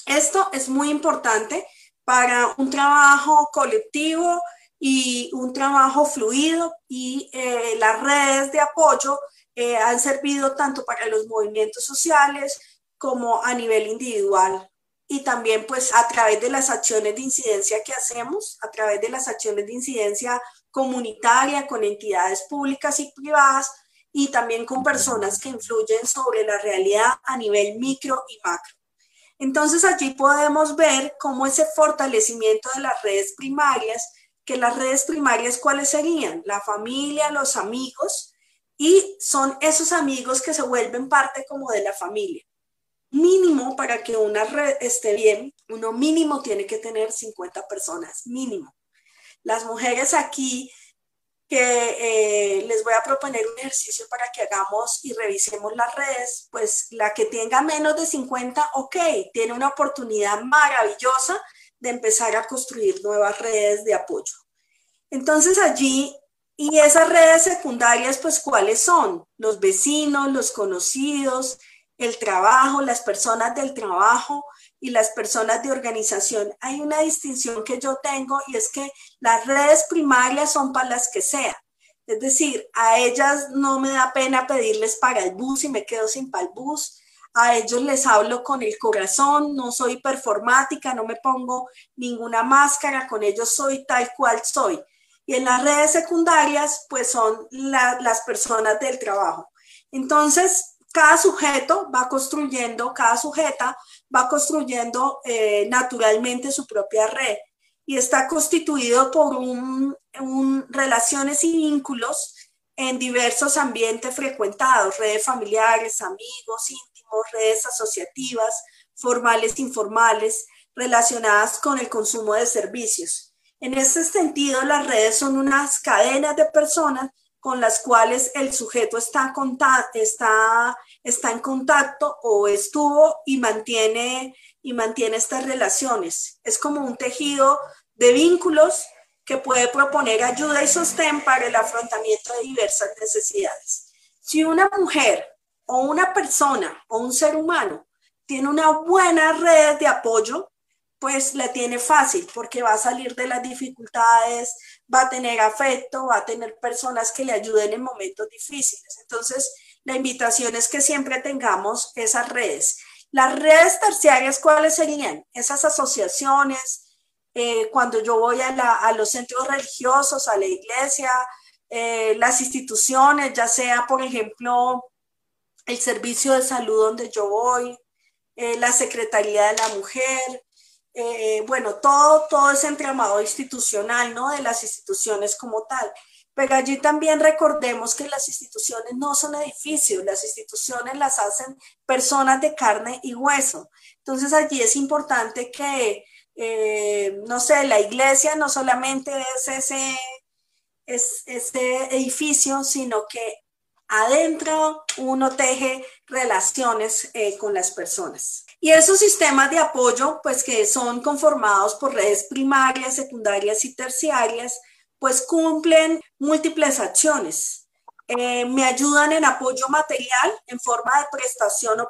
Esto es muy importante para un trabajo colectivo y un trabajo fluido y eh, las redes de apoyo eh, han servido tanto para los movimientos sociales como a nivel individual y también pues a través de las acciones de incidencia que hacemos, a través de las acciones de incidencia comunitaria con entidades públicas y privadas y también con personas que influyen sobre la realidad a nivel micro y macro. Entonces allí podemos ver cómo ese fortalecimiento de las redes primarias, que las redes primarias cuáles serían? La familia, los amigos, y son esos amigos que se vuelven parte como de la familia mínimo para que una red esté bien, uno mínimo tiene que tener 50 personas, mínimo. Las mujeres aquí que eh, les voy a proponer un ejercicio para que hagamos y revisemos las redes, pues la que tenga menos de 50, ok, tiene una oportunidad maravillosa de empezar a construir nuevas redes de apoyo. Entonces allí, y esas redes secundarias, pues cuáles son? Los vecinos, los conocidos, el trabajo, las personas del trabajo y las personas de organización. Hay una distinción que yo tengo y es que las redes primarias son para las que sea. Es decir, a ellas no me da pena pedirles para el bus y me quedo sin para el bus. A ellos les hablo con el corazón, no soy performática, no me pongo ninguna máscara, con ellos soy tal cual soy. Y en las redes secundarias, pues son las personas del trabajo. Entonces, cada sujeto va construyendo, cada sujeta va construyendo eh, naturalmente su propia red y está constituido por un, relaciones y vínculos en diversos ambientes frecuentados, redes familiares, amigos íntimos, redes asociativas, formales, informales, relacionadas con el consumo de servicios. En este sentido, las redes son unas cadenas de personas con las cuales el sujeto está, está, está en contacto o estuvo y mantiene, y mantiene estas relaciones. Es como un tejido de vínculos que puede proponer ayuda y sostén para el afrontamiento de diversas necesidades. Si una mujer o una persona o un ser humano tiene una buena red de apoyo, pues la tiene fácil porque va a salir de las dificultades, va a tener afecto, va a tener personas que le ayuden en momentos difíciles. Entonces, la invitación es que siempre tengamos esas redes. Las redes terciarias, ¿cuáles serían? Esas asociaciones, eh, cuando yo voy a, los centros religiosos, a la iglesia, eh, las instituciones, ya sea, por ejemplo, el servicio de salud donde yo voy, eh, la Secretaría de la Mujer, eh, bueno, todo, todo ese entramado institucional, ¿no? De las instituciones como tal. Pero allí también recordemos que las instituciones no son edificios, las instituciones las hacen personas de carne y hueso. Entonces allí es importante que, eh, no sé, la iglesia no solamente es ese, es ese edificio, sino que adentro uno teje relaciones eh, con las personas. Y esos sistemas de apoyo, pues que son conformados por redes primarias, secundarias y terciarias, pues cumplen múltiples acciones. Eh, me ayudan en apoyo material en forma de prestación o,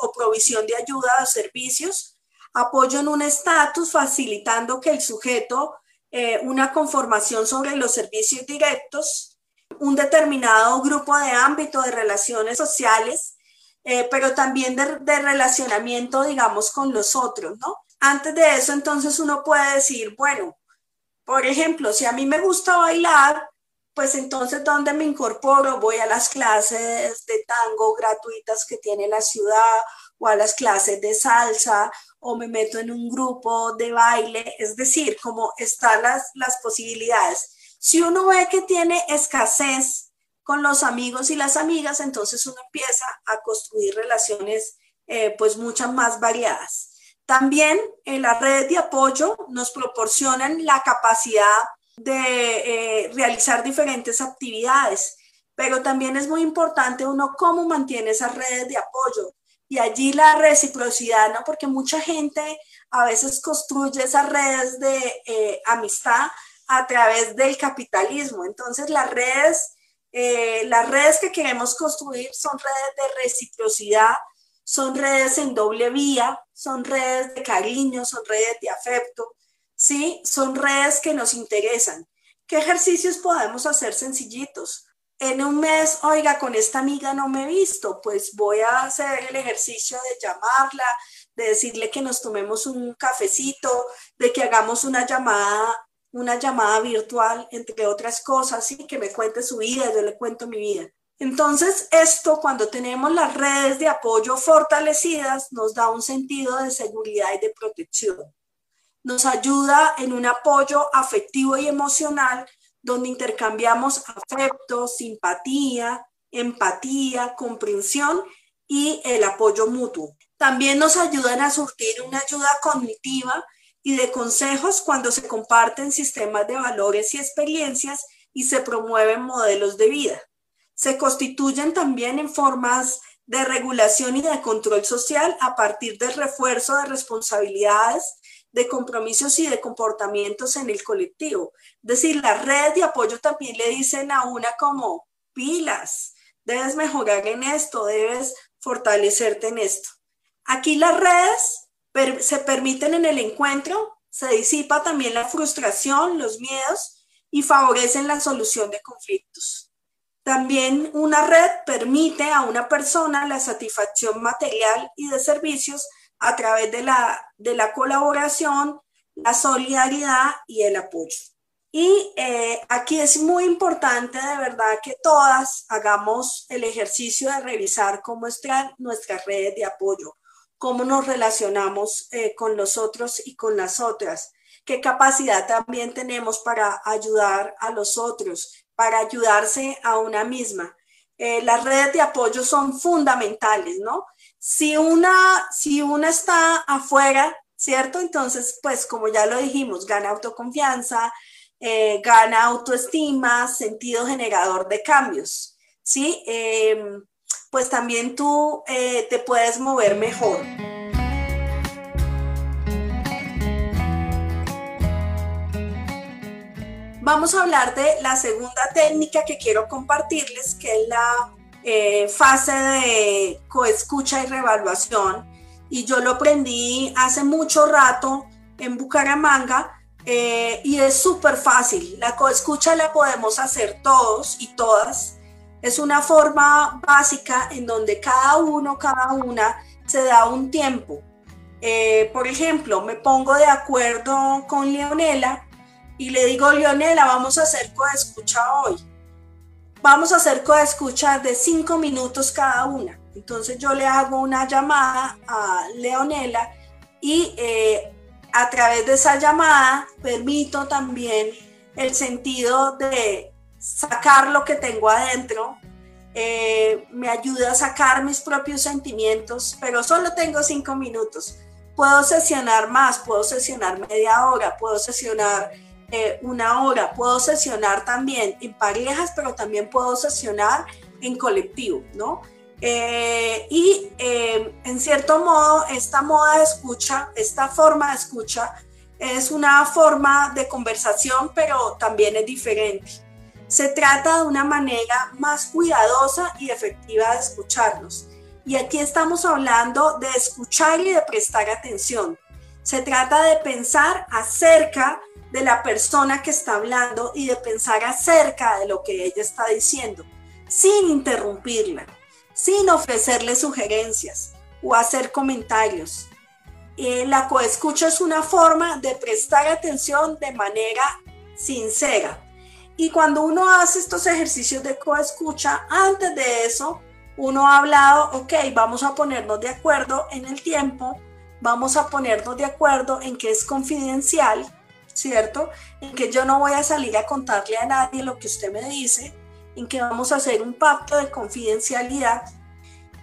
o provisión de ayuda a servicios, apoyo en un estatus facilitando que el sujeto, eh, una conformación sobre los servicios directos, un determinado grupo de ámbito de relaciones sociales eh, pero también de, relacionamiento, digamos, con los otros, ¿no? Antes de eso, entonces uno puede decir, bueno, por ejemplo, si a mí me gusta bailar, pues entonces, ¿dónde me incorporo? Voy a las clases de tango gratuitas que tiene la ciudad o a las clases de salsa o me meto en un grupo de baile, es decir, como están las, las posibilidades. Si uno ve que tiene escasez con los amigos y las amigas, entonces uno empieza a construir relaciones eh, pues muchas más variadas. También en las redes de apoyo nos proporcionan la capacidad de eh, realizar diferentes actividades, pero también es muy importante uno cómo mantiene esas redes de apoyo y allí la reciprocidad, ¿no? Porque mucha gente a veces construye esas redes de eh, amistad a través del capitalismo. Entonces las redes eh, las redes que queremos construir son redes de reciprocidad, son redes en doble vía, son redes de cariño, son redes de afecto, ¿sí? Son redes que nos interesan. ¿Qué ejercicios podemos hacer sencillitos? en un mes, oiga, con esta amiga no me he visto, pues voy a hacer el ejercicio de llamarla, de decirle que nos tomemos un cafecito, de que hagamos una llamada, una llamada virtual, entre otras cosas, y que me cuente su vida, yo le cuento mi vida. Entonces, esto cuando tenemos las redes de apoyo fortalecidas, nos da un sentido de seguridad y de protección. Nos ayuda en un apoyo afectivo y emocional donde intercambiamos afecto, simpatía, empatía, comprensión y el apoyo mutuo. También nos ayudan a surtir una ayuda cognitiva y de consejos cuando se comparten sistemas de valores y experiencias y se promueven modelos de vida. Se constituyen también en formas de regulación y de control social a partir del refuerzo de responsabilidades de compromisos y de comportamientos en el colectivo. Es decir, las redes de apoyo también le dicen a una como pilas, debes mejorar en esto, debes fortalecerte en esto. Aquí las redes se permiten en el encuentro, se disipa también la frustración, los miedos y favorecen la solución de conflictos. También una red permite a una persona la satisfacción material y de servicios a través de la, de la colaboración, la solidaridad y el apoyo. Y eh, aquí es muy importante de verdad que todas hagamos el ejercicio de revisar cómo están nuestras redes de apoyo, cómo nos relacionamos eh, con los otros y con las otras, qué capacidad también tenemos para ayudar a los otros, para ayudarse a una misma. Eh, las redes de apoyo son fundamentales, ¿no? Si una, si una está afuera, ¿cierto? Entonces, pues como ya lo dijimos, gana autoconfianza, eh, gana autoestima, sentido generador de cambios, ¿sí? Em, pues también tú eh, te puedes mover mejor. Vamos a hablar de la segunda técnica que quiero compartirles, que es la eh, fase de coescucha y revaluación y yo lo aprendí hace mucho rato en Bucaramanga eh, y es súper fácil. La coescucha la podemos hacer todos y todas. Es una forma básica en donde cada uno, cada una se da un tiempo. Eh, por ejemplo, me pongo de acuerdo con Leonela y le digo, Leonela, vamos a hacer coescucha hoy vamos a hacer escucha de cinco minutos cada una. Entonces yo le hago una llamada a Leonela y eh, a través de esa llamada permito también el sentido de sacar lo que tengo adentro, eh, me ayuda a sacar mis propios sentimientos, pero solo tengo cinco minutos. Puedo sesionar más, puedo sesionar media hora, puedo sesionar eh, una hora. Puedo sesionar también en parejas, pero también puedo sesionar en colectivo, ¿no? Eh, y eh, en cierto modo, esta moda de escucha, esta forma de escucha, es una forma de conversación, pero también es diferente. Se trata de una manera más cuidadosa y efectiva de escucharnos. Y aquí estamos hablando de escuchar y de prestar atención. Se trata de pensar acerca de la persona que está hablando y de pensar acerca de lo que ella está diciendo, sin interrumpirla, sin ofrecerle sugerencias o hacer comentarios. Eh, la coescucha es una forma de prestar atención de manera sincera. Y cuando uno hace estos ejercicios de coescucha, antes de eso, uno ha hablado, ok, vamos a ponernos de acuerdo en el tiempo, vamos a ponernos de acuerdo en que es confidencial, ¿cierto? En que yo no voy a salir a contarle a nadie lo que usted me dice, en que vamos a hacer un pacto de confidencialidad.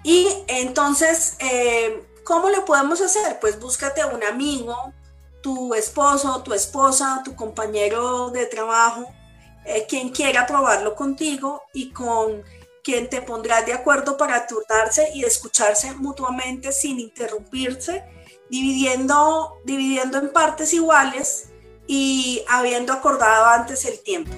Y entonces, eh, ¿cómo lo podemos hacer? Pues búscate un amigo, tu esposo, tu esposa, tu compañero de trabajo, eh, quien quiera probarlo contigo y con quien te pondrás de acuerdo para turnarse y escucharse mutuamente sin interrumpirse, dividiendo, dividiendo en partes iguales y habiendo acordado antes el tiempo.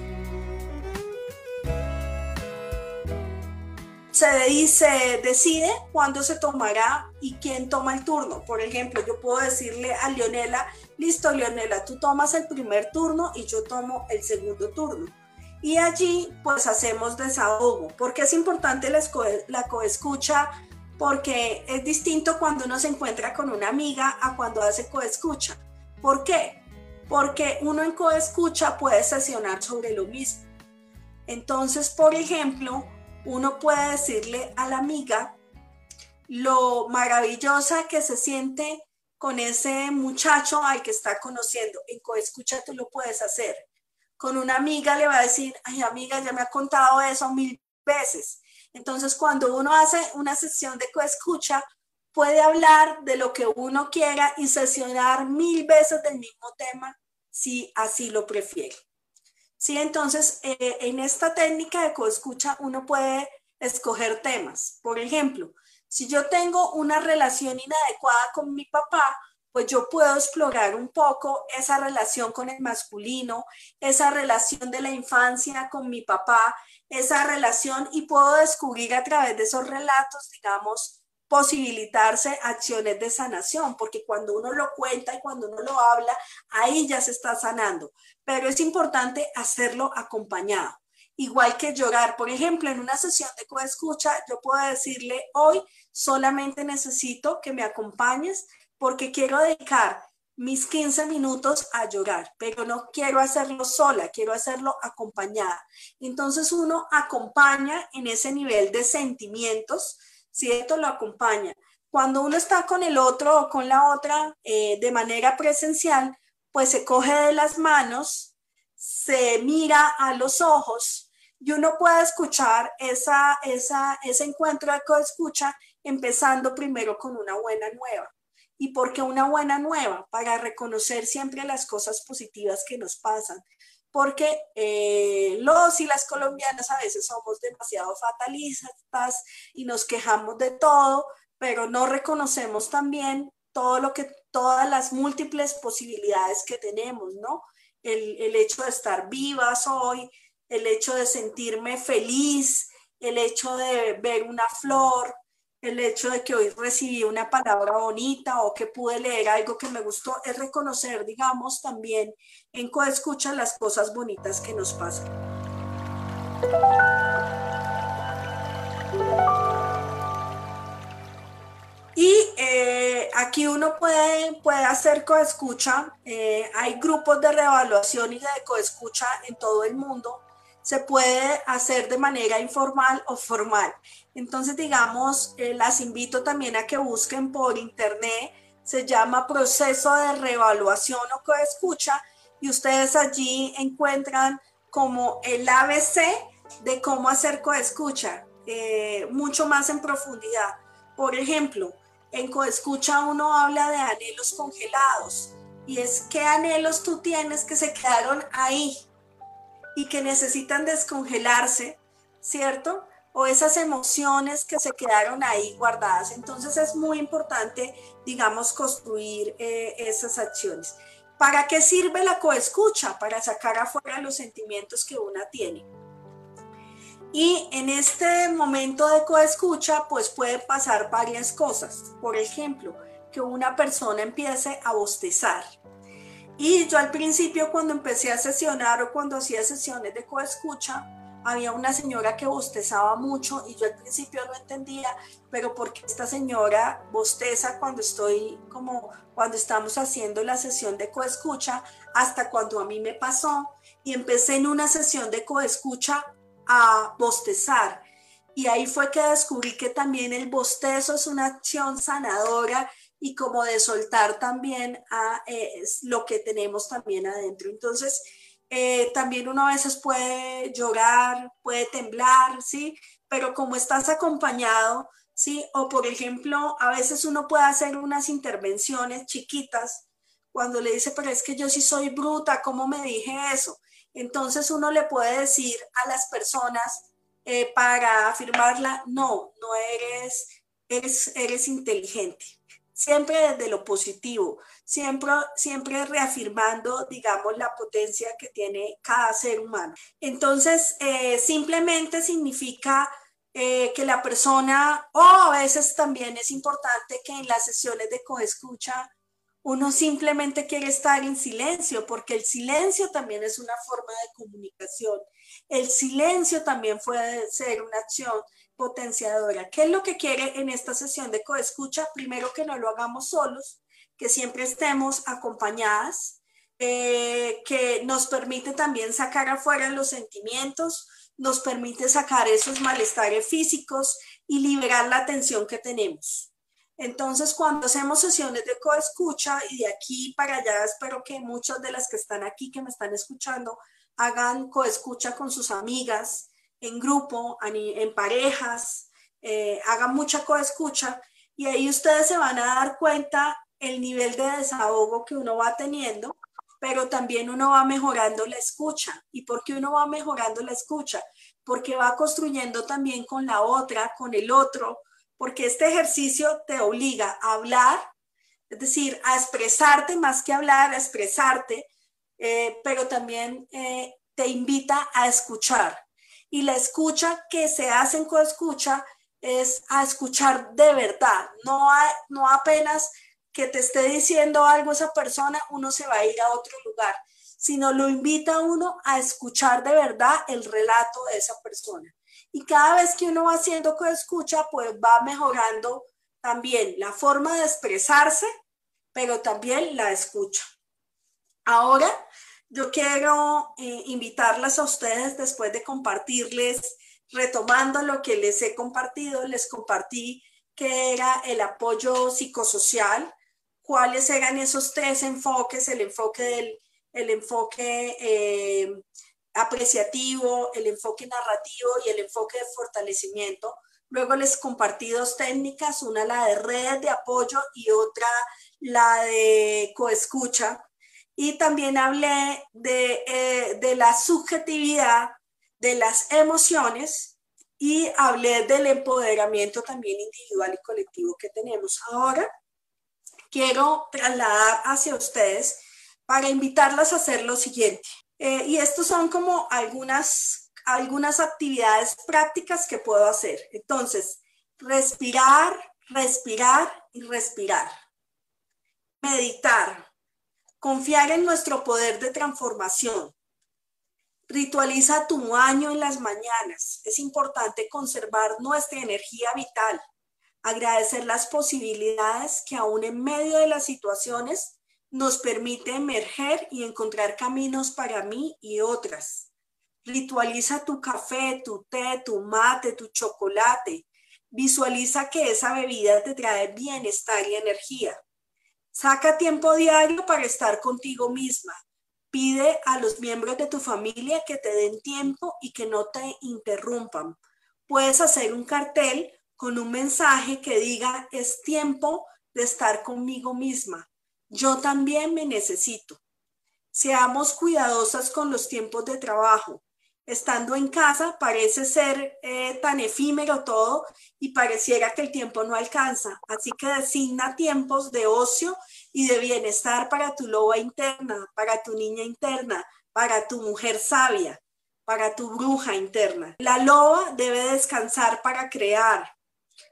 Se, dice, decide cuándo se tomará y quién toma el turno. Por ejemplo, yo puedo decirle a Leonela, listo Leonela, tú tomas el primer turno y yo tomo el segundo turno. Y allí pues hacemos desahogo. porque es importante la, la coescucha? Porque es distinto cuando uno se encuentra con una amiga a cuando hace coescucha. ¿Por qué? Porque uno en coescucha puede sesionar sobre lo mismo. Entonces, por ejemplo, uno puede decirle a la amiga lo maravillosa que se siente con ese muchacho al que está conociendo. En coescucha tú lo puedes hacer. Con una amiga le va a decir, ay amiga, ya me ha contado eso mil veces. Entonces, cuando uno hace una sesión de coescucha, puede hablar de lo que uno quiera y sesionar mil veces del mismo tema si así lo prefiere. Sí, entonces eh, en esta técnica de coescucha uno puede escoger temas. Por ejemplo, si yo tengo una relación inadecuada con mi papá, pues yo puedo explorar un poco esa relación con el masculino, esa relación de la infancia con mi papá, esa relación y puedo descubrir a través de esos relatos, digamos, posibilitarse acciones de sanación, porque cuando uno lo cuenta y cuando uno lo habla, ahí ya se está sanando. Pero es importante hacerlo acompañado. Igual que llorar, por ejemplo, en una sesión de coescucha, yo puedo decirle, hoy solamente necesito que me acompañes porque quiero dedicar mis 15 minutos a llorar, pero no quiero hacerlo sola, quiero hacerlo acompañada. Entonces uno acompaña en ese nivel de sentimientos, esto Lo acompaña. Cuando uno está con el otro o con la otra eh, de manera presencial, pues se coge de las manos, se mira a los ojos y uno puede escuchar esa, esa, ese encuentro de coescucha empezando primero con una buena nueva. ¿Y por qué una buena nueva? Para reconocer siempre las cosas positivas que nos pasan, porque eh, los y las colombianas a veces somos demasiado fatalistas y nos quejamos de todo, pero no reconocemos también todo lo que, todas las múltiples posibilidades que tenemos, ¿no? El, el hecho de estar vivas hoy, el hecho de sentirme feliz, el hecho de ver una flor, el hecho de que hoy recibí una palabra bonita o que pude leer algo que me gustó, es reconocer, digamos, también en coescucha las cosas bonitas que nos pasan. Y eh, aquí uno puede, puede hacer coescucha. Eh, hay grupos de reevaluación y de coescucha en todo el mundo se puede hacer de manera informal o formal. Entonces, digamos, eh, las invito también a que busquen por internet, se llama proceso de reevaluación o coescucha y ustedes allí encuentran como el ABC de cómo hacer coescucha, eh, mucho más en profundidad. Por ejemplo, en coescucha uno habla de anhelos congelados y es qué anhelos tú tienes que se quedaron ahí y que necesitan descongelarse, ¿cierto? O esas emociones que se quedaron ahí guardadas. Entonces es muy importante, digamos, construir eh, esas acciones. ¿Para qué sirve la coescucha? Para sacar afuera los sentimientos que una tiene. Y en este momento de coescucha, pues pueden pasar varias cosas. Por ejemplo, que una persona empiece a bostezar, y yo al principio cuando empecé a sesionar o cuando hacía sesiones de coescucha, había una señora que bostezaba mucho y yo al principio no entendía, pero porque esta señora bosteza cuando estoy como cuando estamos haciendo la sesión de coescucha, hasta cuando a mí me pasó y empecé en una sesión de coescucha a bostezar. Y ahí fue que descubrí que también el bostezo es una acción sanadora y como de soltar también a eh, lo que tenemos también adentro. Entonces, eh, también uno a veces puede llorar, puede temblar, ¿sí? Pero como estás acompañado, ¿sí? O por ejemplo, a veces uno puede hacer unas intervenciones chiquitas cuando le dice, pero es que yo sí soy bruta, ¿cómo me dije eso? Entonces uno le puede decir a las personas eh, para afirmarla, no, no eres, eres, eres inteligente siempre desde lo positivo, siempre, siempre reafirmando, digamos, la potencia que tiene cada ser humano. Entonces, eh, simplemente significa eh, que la persona, o a veces también es importante que en las sesiones de coescucha uno simplemente quiere estar en silencio, porque el silencio también es una forma de comunicación. El silencio también puede ser una acción potenciadora. ¿Qué es lo que quiere en esta sesión de coescucha? Primero que no lo hagamos solos, que siempre estemos acompañadas, eh, que nos permite también sacar afuera los sentimientos, nos permite sacar esos malestares físicos y liberar la tensión que tenemos. Entonces, cuando hacemos sesiones de coescucha y de aquí para allá, espero que muchas de las que están aquí, que me están escuchando, hagan coescucha con sus amigas, en grupo, en parejas, eh, hagan mucha coescucha y ahí ustedes se van a dar cuenta el nivel de desahogo que uno va teniendo, pero también uno va mejorando la escucha. ¿Y por qué uno va mejorando la escucha? Porque va construyendo también con la otra, con el otro, porque este ejercicio te obliga a hablar, es decir, a expresarte más que hablar, a expresarte, eh, pero también eh, te invita a escuchar. Y la escucha que se hace en coescucha es a escuchar de verdad, no, no apenas que te esté diciendo algo esa persona, uno se va a ir a otro lugar, sino lo invita a uno a escuchar de verdad el relato de esa persona. Y cada vez que uno va haciendo coescucha, pues va mejorando también la forma de expresarse, pero también la escucha. Ahora, yo quiero eh, invitarlas a ustedes después de compartirles, retomando lo que les he compartido, les compartí que era el apoyo psicosocial, cuáles eran esos tres enfoques, el enfoque del el enfoque eh, apreciativo, el enfoque narrativo y el enfoque de fortalecimiento. Luego les compartí dos técnicas, una la de red de apoyo y otra la de coescucha. Y también hablé de, eh, de la subjetividad, de las emociones y hablé del empoderamiento también individual y colectivo que tenemos. Ahora quiero trasladar hacia ustedes para invitarlas a hacer lo siguiente. Eh, y estos son como algunas, algunas actividades prácticas que puedo hacer. Entonces, respirar, respirar y respirar. Meditar. Confiar en nuestro poder de transformación. Ritualiza tu baño en las mañanas. Es importante conservar nuestra energía vital agradecer las posibilidades que aún en medio de las situaciones nos permite emerger y encontrar caminos para mí y otras. Ritualiza tu café, tu té, tu mate, tu chocolate. Visualiza que esa bebida te trae bienestar y energía. Saca tiempo diario para estar contigo misma. Pide a los miembros de tu familia que te den tiempo y que no te interrumpan. Puedes hacer un cartel con un mensaje que diga, es tiempo de estar conmigo misma. Yo también me necesito. Seamos cuidadosas con los tiempos de trabajo. Estando en casa parece ser eh, tan efímero todo y pareciera que el tiempo no alcanza. Así que designa tiempos de ocio y de bienestar para tu loba interna, para tu niña interna, para tu mujer sabia, para tu bruja interna. La loba debe descansar para crear,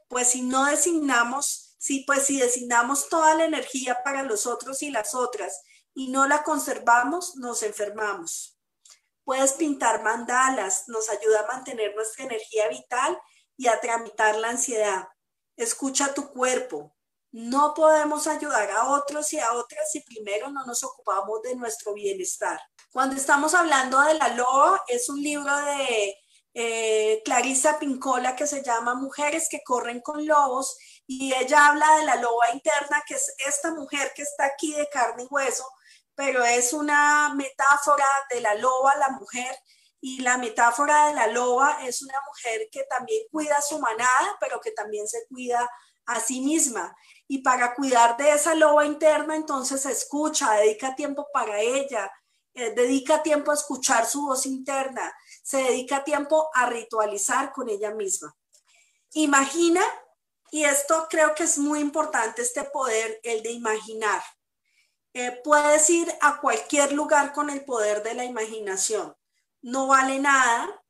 pues si no designamos, si pues si designamos toda la energía para los otros y las otras y no la conservamos, nos enfermamos. Puedes pintar mandalas, nos ayuda a mantener nuestra energía vital y a tramitar la ansiedad. Escucha tu cuerpo. No podemos ayudar a otros y a otras si primero no nos ocupamos de nuestro bienestar. Cuando estamos hablando de la loa, es un libro de eh, Clarisa Pincola que se llama Mujeres que corren con lobos y ella habla de la loba interna, que es esta mujer que está aquí de carne y hueso, pero es una metáfora de la loba, la mujer, y la metáfora de la loba es una mujer que también cuida a su manada, pero que también se cuida a sí misma. Y para cuidar de esa loba interna, entonces escucha, dedica tiempo para ella, eh, dedica tiempo a escuchar su voz interna, se dedica tiempo a ritualizar con ella misma. Imagina, y esto creo que es muy importante, este poder, el de imaginar. Eh, puedes ir a cualquier lugar con el poder de la imaginación. No vale nada,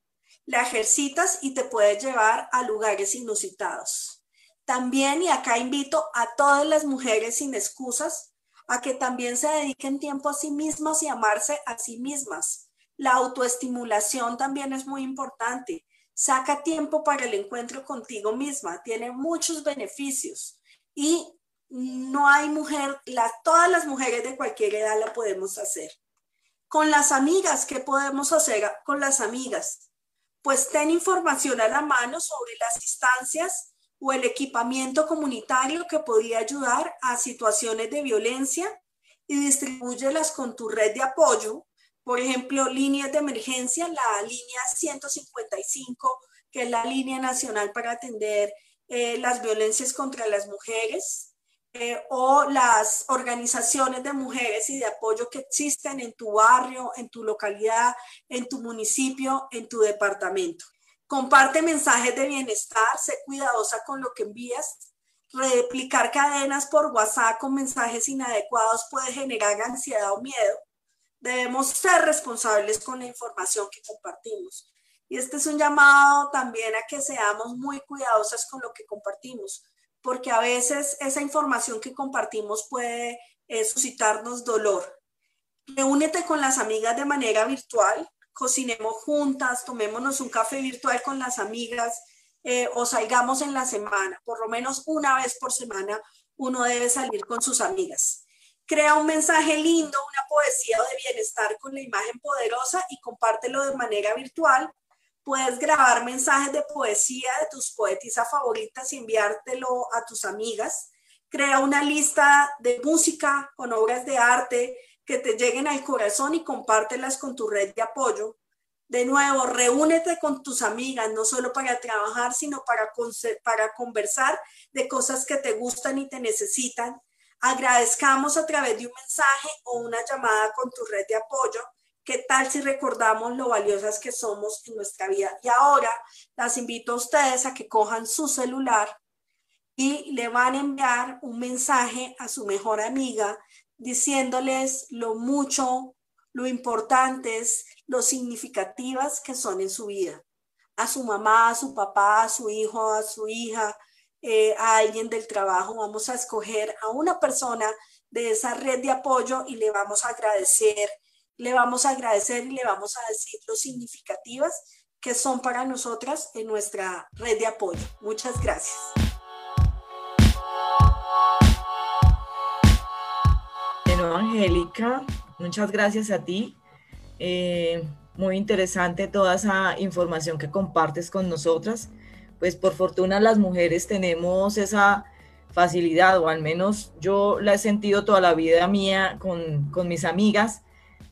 la ejercitas y te puedes llevar a lugares inusitados. También, y acá invito a todas las mujeres sin excusas, a que también se dediquen tiempo a sí mismas y amarse a sí mismas La autoestimulación también es muy importante. Saca tiempo para el encuentro contigo misma, tiene muchos beneficios y no hay mujer, todas las mujeres de cualquier edad la podemos hacer. Con las amigas, ¿qué podemos hacer con las amigas? Pues ten información a la mano sobre las instancias o el equipamiento comunitario que podría ayudar a situaciones de violencia y distribúyelas con tu red de apoyo. Por ejemplo, líneas de emergencia, la línea 155, que es la línea nacional para atender eh, las violencias contra las mujeres, eh, o las organizaciones de mujeres y de apoyo que existen en tu barrio, en tu localidad, en tu municipio, en tu departamento. Comparte mensajes de bienestar, sé cuidadosa con lo que envías. Replicar cadenas por WhatsApp con mensajes inadecuados puede generar ansiedad o miedo. Debemos ser responsables con la información que compartimos. Y este es un llamado también a que seamos muy cuidadosas con lo que compartimos, porque a veces esa información que compartimos puede eh, suscitarnos dolor. Reúnete con las amigas de manera virtual, cocinemos juntas, tomémonos un café virtual con las amigas eh, o salgamos en la semana, por lo menos una vez por semana uno debe salir con sus amigas. Crea un mensaje lindo, una poesía de bienestar con la imagen poderosa y compártelo de manera virtual. Puedes grabar mensajes de poesía de tus poetisas favoritas y enviártelo a tus amigas. Crea una lista de música con obras de arte que te lleguen al corazón y compártelas con tu red de apoyo. De nuevo, reúnete con tus amigas, no solo para trabajar, sino para, para conversar de cosas que te gustan y te necesitan. Agradezcamos a través de un mensaje o una llamada con tu red de apoyo. ¿Qué tal si recordamos lo valiosas que somos en nuestra vida? Y ahora las invito a ustedes a que cojan su celular y le van a enviar un mensaje a su mejor amiga diciéndoles lo mucho, lo importantes, lo significativas que son en su vida. A su mamá, a su papá, a su hijo, a su hija, eh, a alguien del trabajo. Vamos a escoger a una persona de esa red de apoyo y le vamos a agradecer, le vamos a agradecer y le vamos a decir lo significativas que son para nosotras en nuestra red de apoyo. Muchas gracias. Angélica, muchas gracias a ti. Eh, muy interesante toda esa información que compartes con nosotras. Pues por fortuna las mujeres tenemos esa facilidad, o al menos yo la he sentido toda la vida mía con, con mis amigas,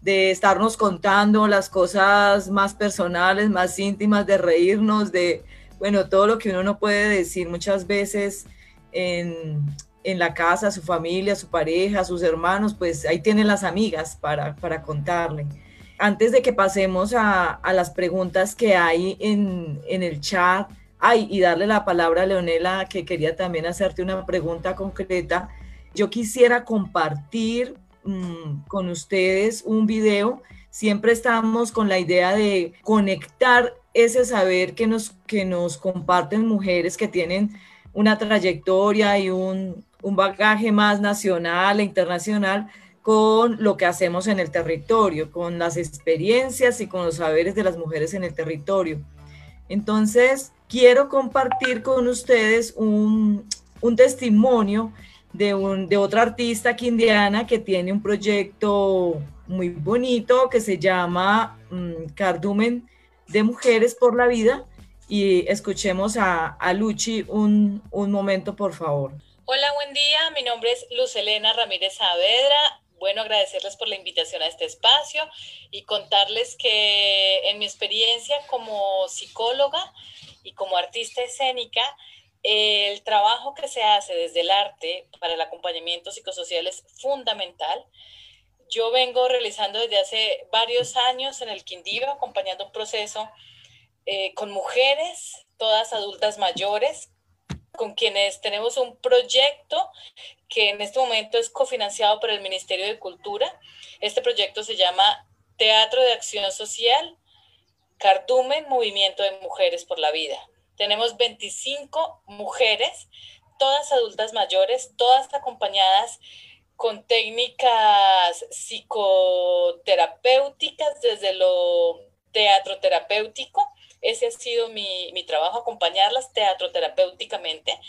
de estarnos contando las cosas más personales, más íntimas, de reírnos, de, bueno, todo lo que uno no puede decir muchas veces en, en la casa, su familia, su pareja, sus hermanos, pues ahí tienen las amigas para, para contarle. Antes de que pasemos a, las preguntas que hay en, el chat, ay, y darle la palabra a Leonela, que quería también hacerte una pregunta concreta, yo quisiera compartir mm, con ustedes un video. Siempre estamos con la idea de conectar ese saber que nos, que nos comparten mujeres que tienen una trayectoria y un, un bagaje más nacional e internacional con lo que hacemos en el territorio, con las experiencias y con los saberes de las mujeres en el territorio. Entonces, quiero compartir con ustedes un, testimonio de, un, de otra artista quindiana que tiene un proyecto muy bonito que se llama mm, Cardumen de Mujeres por la Vida. Y escuchemos a, a Luchi un, un momento, por favor. Hola, buen día. Mi nombre es Luz Elena Ramírez Saavedra. Bueno, agradecerles por la invitación a este espacio y contarles que en mi experiencia como psicóloga y como artista escénica, el trabajo que se hace desde el arte para el acompañamiento psicosocial es fundamental. Yo vengo realizando desde hace varios años en el Quindío, acompañando un proceso eh, con mujeres, todas adultas mayores, con quienes tenemos un proyecto que en este momento es cofinanciado por el Ministerio de Cultura. Este proyecto se llama Teatro de Acción Social, Cardumen, Movimiento de Mujeres por la Vida. Tenemos 25 mujeres, todas adultas mayores, todas acompañadas con técnicas psicoterapéuticas desde lo teatro terapéutico. Ese ha sido mi, mi, trabajo, acompañarlas teatro-terapéuticamente.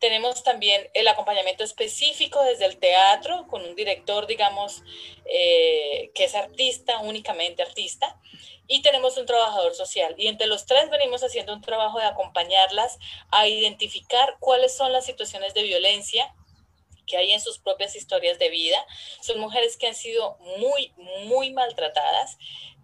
Tenemos también el acompañamiento específico desde el teatro, con un director, digamos, eh, que es artista, únicamente artista. Y tenemos un trabajador social. Y entre los tres venimos haciendo un trabajo de acompañarlas a identificar cuáles son las situaciones de violencia que hay en sus propias historias de vida. Son mujeres que han sido muy, muy maltratadas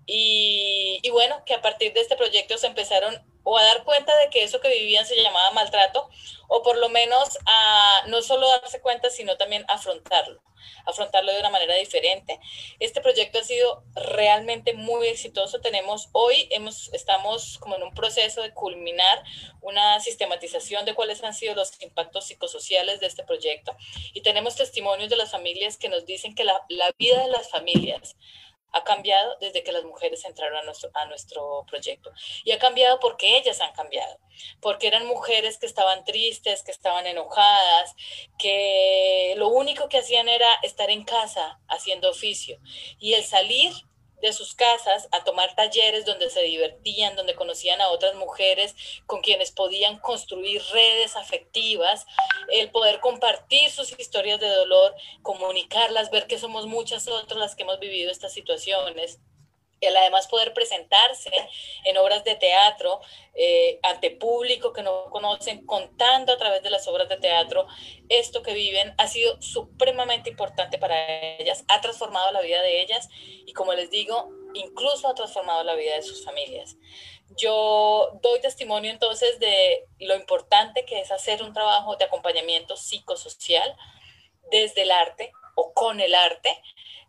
y, bueno, que a partir de este proyecto se empezaron o a dar cuenta de que eso que vivían se llamaba maltrato, o por lo menos a no solo darse cuenta, sino también afrontarlo, afrontarlo de una manera diferente. Este proyecto ha sido realmente muy exitoso. Tenemos hoy, hemos, estamos como en un proceso de culminar una sistematización de cuáles han sido los impactos psicosociales de este proyecto y tenemos testimonios de las familias que nos dicen que la, la vida de las familias ha cambiado desde que las mujeres entraron a nuestro, a nuestro proyecto. Y ha cambiado porque ellas han cambiado, porque eran mujeres que estaban tristes, que estaban enojadas, que lo único que hacían era estar en casa haciendo oficio. Y el salir de sus casas a tomar talleres donde se divertían, donde conocían a otras mujeres con quienes podían construir redes afectivas, el poder compartir sus historias de dolor, comunicarlas, ver que somos muchas otras las que hemos vivido estas situaciones además poder presentarse en obras de teatro eh, ante público que no conocen, contando a través de las obras de teatro esto que viven, ha sido supremamente importante para ellas, ha transformado la vida de ellas y como les digo, incluso ha transformado la vida de sus familias. Yo doy testimonio entonces de lo importante que es hacer un trabajo de acompañamiento psicosocial desde el arte o con el arte.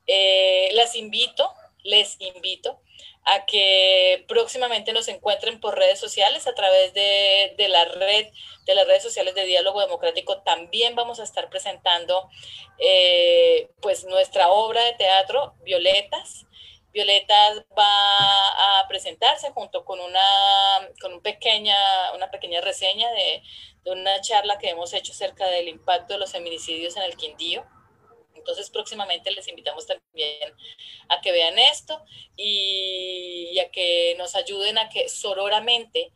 Eh, las invito les invito a que próximamente nos encuentren por redes sociales a través de, la red de las redes sociales de Diálogo Democrático. También vamos a estar presentando eh, pues nuestra obra de teatro Violetas. Violetas va a presentarse junto con una, con pequeña, una pequeña reseña de, de una charla que hemos hecho acerca del impacto de los feminicidios en el Quindío entonces próximamente les invitamos también a que vean esto y, a que nos ayuden a que sororamente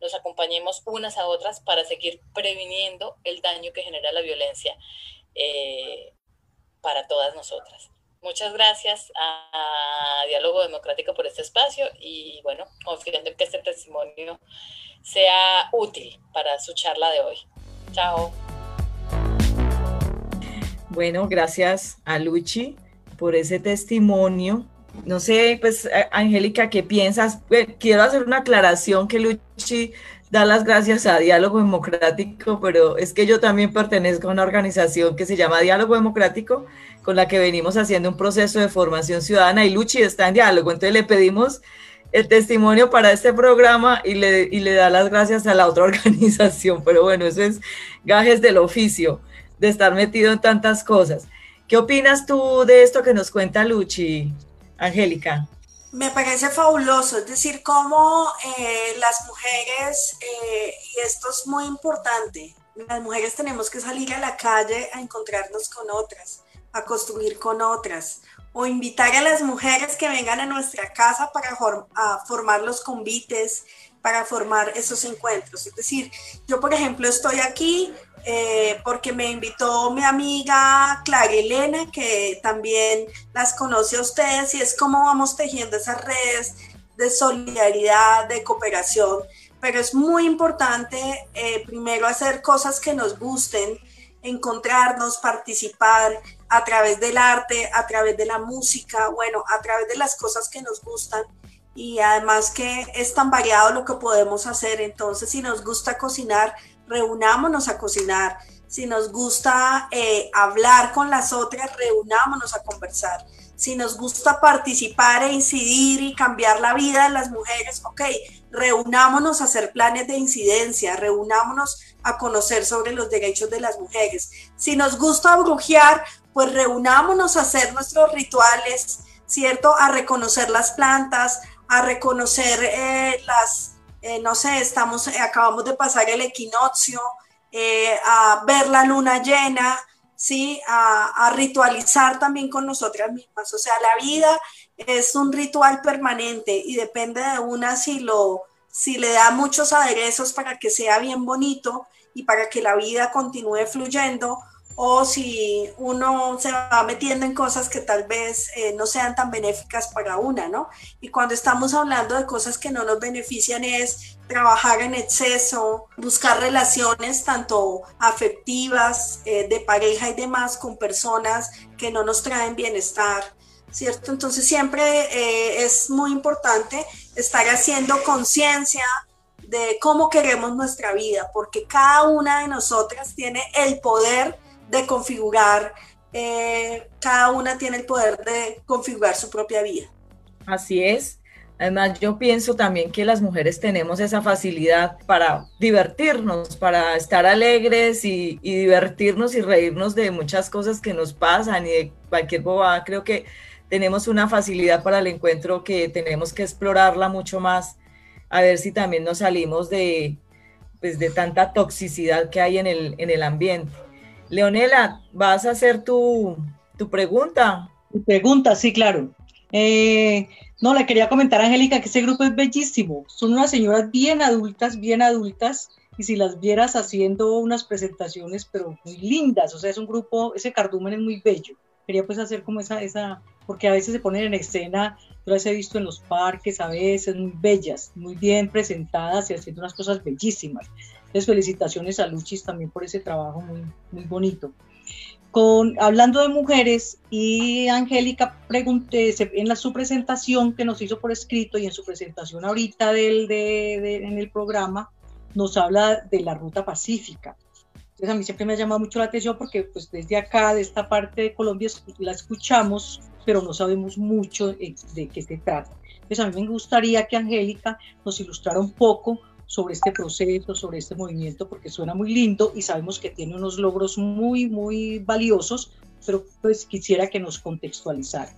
nos acompañemos unas a otras para seguir previniendo el daño que genera la violencia eh, para todas nosotras. Muchas gracias a Diálogo Democrático por este espacio y bueno, confiando en que este testimonio sea útil para su charla de hoy. Chao. Bueno, gracias a Luchi por ese testimonio. No sé, pues, Angélica, ¿qué piensas? Quiero hacer una aclaración que Luchi da las gracias a Diálogo Democrático, pero es que yo también pertenezco a una organización que se llama Diálogo Democrático, con la que venimos haciendo un proceso de formación ciudadana y Luchi está en diálogo. Entonces le pedimos el testimonio para este programa y le, y le da las gracias a la otra organización. Pero bueno, eso es gajes del oficio de estar metido en tantas cosas. ¿Qué opinas tú de esto que nos cuenta Luchi, Angélica? Me parece fabuloso, es decir, cómo eh, las mujeres, eh, y esto es muy importante, las mujeres tenemos que salir a la calle a encontrarnos con otras, a construir con otras, o invitar a las mujeres que vengan a nuestra casa para formar los convites, para formar esos encuentros. Es decir, yo por ejemplo estoy aquí eh, porque me invitó mi amiga Clara Elena, que también las conoce a ustedes, y es como vamos tejiendo esas redes de solidaridad, de cooperación. Pero es muy importante eh, primero hacer cosas que nos gusten, encontrarnos, participar a través del arte, a través de la música, bueno, a través de las cosas que nos gustan y además que es tan variado lo que podemos hacer. Entonces, si nos gusta cocinar, reunámonos a cocinar. Si nos gusta eh, hablar con las otras, reunámonos a conversar. Si nos gusta participar e incidir y cambiar la vida de las mujeres, ok, reunámonos a hacer planes de incidencia, reunámonos a conocer sobre los derechos de las mujeres. Si nos gusta brujear, pues reunámonos a hacer nuestros rituales, ¿cierto? A reconocer las plantas, a reconocer eh, las, eh, no sé, estamos, eh, acabamos de pasar el equinoccio, a ver la luna llena, ¿sí? A, a, ritualizar también con nosotras mismas. O sea, la vida es un ritual permanente y depende de una si, lo, si le da muchos aderezos para que sea bien bonito y para que la vida continúe fluyendo o si uno se va metiendo en cosas que tal vez eh, no sean tan benéficas para una, ¿no? Y cuando estamos hablando de cosas que no nos benefician es trabajar en exceso, buscar relaciones tanto afectivas, eh, de pareja y demás con personas que no nos traen bienestar, ¿cierto? Entonces siempre eh, es muy importante estar haciendo conciencia de cómo queremos nuestra vida, porque cada una de nosotras tiene el poder de configurar, eh, cada una tiene el poder de configurar su propia vida. Así es. Además, yo pienso también que las mujeres tenemos esa facilidad para divertirnos, para estar alegres y, divertirnos y reírnos de muchas cosas que nos pasan y de cualquier bobada. Creo que tenemos una facilidad para el encuentro que tenemos que explorarla mucho más, a ver si también nos salimos de, pues, de tanta toxicidad que hay en el, en el ambiente. Leonela, ¿vas a hacer tu, pregunta? Tu pregunta, sí, claro. Eh, no, le quería comentar Angélica que ese grupo es bellísimo. Son unas señoras bien adultas, bien adultas, y si las vieras haciendo unas presentaciones, pero muy lindas, o sea, es un grupo, ese cardumen es muy bello. Quería pues hacer como esa, esa, porque a veces se ponen en escena, yo las he visto en los parques a veces, muy bellas, muy bien presentadas y haciendo unas cosas bellísimas. Entonces, felicitaciones a Luchis también por ese trabajo muy, muy bonito. Con, hablando de mujeres, y Angélica pregunté en la, su presentación que nos hizo por escrito y en su presentación ahorita del, de, en el programa, nos habla de la ruta pacífica. Entonces a mí siempre me ha llamado mucho la atención porque pues desde acá, de esta parte de Colombia, la escuchamos, pero no sabemos mucho de qué se trata. Entonces a mí me gustaría que Angélica nos ilustrara un poco sobre este proceso, sobre este movimiento, porque suena muy lindo y sabemos que tiene unos logros muy, muy valiosos, pero pues quisiera que nos contextualizara.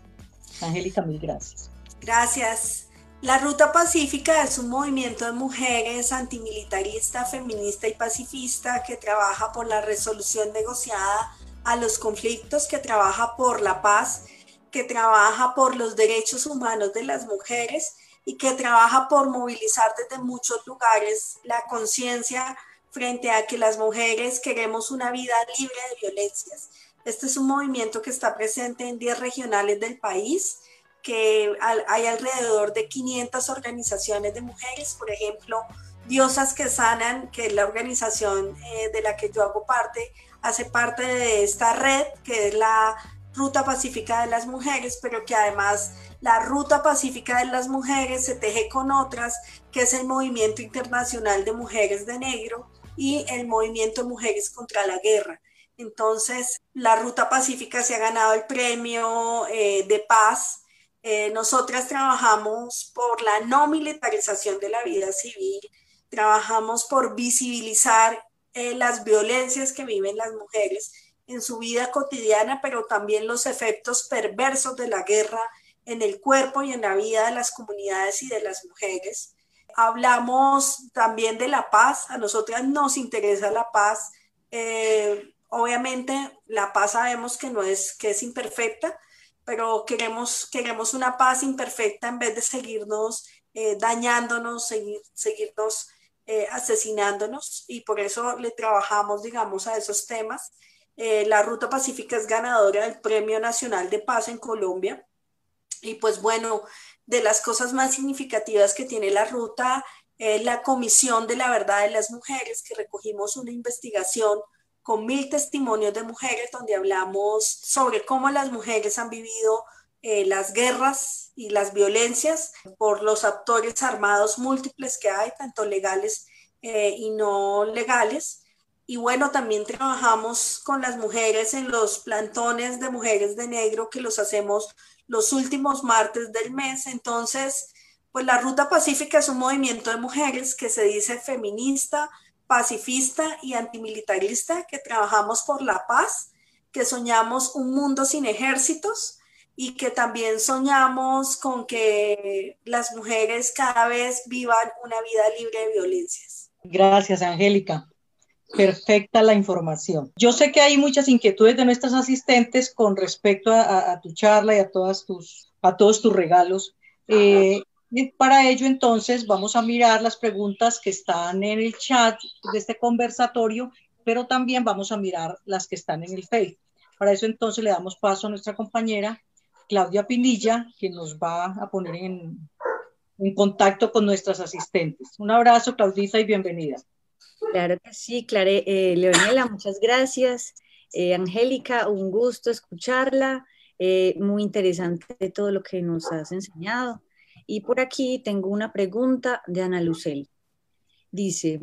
Angélica, mil gracias. Gracias. La Ruta Pacífica es un movimiento de mujeres antimilitarista, feminista y pacifista que trabaja por la resolución negociada a los conflictos, que trabaja por la paz, que trabaja por los derechos humanos de las mujeres y que trabaja por movilizar desde muchos lugares la conciencia frente a que las mujeres queremos una vida libre de violencias. Este es un movimiento que está presente en 10 regionales del país, que hay alrededor de 500 organizaciones de mujeres, por ejemplo, Diosas que Sanan, que es la organización eh, de la que yo hago parte, hace parte de esta red, que es la Ruta Pacífica de las Mujeres, pero que además la Ruta Pacífica de las Mujeres se teje con otras, que es el Movimiento Internacional de Mujeres de Negro y el Movimiento Mujeres contra la Guerra. Entonces, la Ruta Pacífica se ha ganado el premio eh, de paz. Eh, nosotras trabajamos por la no militarización de la vida civil, trabajamos por visibilizar eh, las violencias que viven las mujeres en su vida cotidiana, pero también los efectos perversos de la guerra en el cuerpo y en la vida de las comunidades y de las mujeres. Hablamos también de la paz, a nosotras nos interesa la paz. Eh, obviamente la paz sabemos que no es, que es imperfecta, pero queremos, queremos una paz imperfecta en vez de seguirnos eh, dañándonos, seguir, seguirnos eh, asesinándonos y por eso le trabajamos, digamos, a esos temas. Eh, la Ruta Pacífica es ganadora del Premio Nacional de Paz en Colombia. Y pues bueno, de las cosas más significativas que tiene la ruta es la Comisión de la Verdad de las Mujeres, que recogimos una investigación con mil testimonios de mujeres donde hablamos sobre cómo las mujeres han vivido eh, las guerras y las violencias por los actores armados múltiples que hay, tanto legales eh, y no legales. Y bueno, también trabajamos con las mujeres en los plantones de mujeres de negro que los hacemos los últimos martes del mes. Entonces, pues la Ruta Pacífica es un movimiento de mujeres que se dice feminista, pacifista y antimilitarista, que trabajamos por la paz, que soñamos un mundo sin ejércitos y que también soñamos con que las mujeres cada vez vivan una vida libre de violencias. Gracias, Angélica. Perfecta la información. Yo sé que hay muchas inquietudes de nuestras asistentes con respecto a, tu charla y a, todas tus, a todos tus regalos. Eh, para ello, entonces, vamos a mirar las preguntas que están en el chat de este conversatorio, pero también vamos a mirar las que están en el Facebook. Para eso, entonces, le damos paso a nuestra compañera Claudia Pinilla, que nos va a poner en, en contacto con nuestras asistentes. Un abrazo, Claudita, y bienvenida. Claro que sí, Clare, eh, Leonela, muchas gracias. Eh, Angélica, un gusto escucharla. Eh, muy interesante todo lo que nos has enseñado. Y por aquí tengo una pregunta de Ana Lucel. Dice,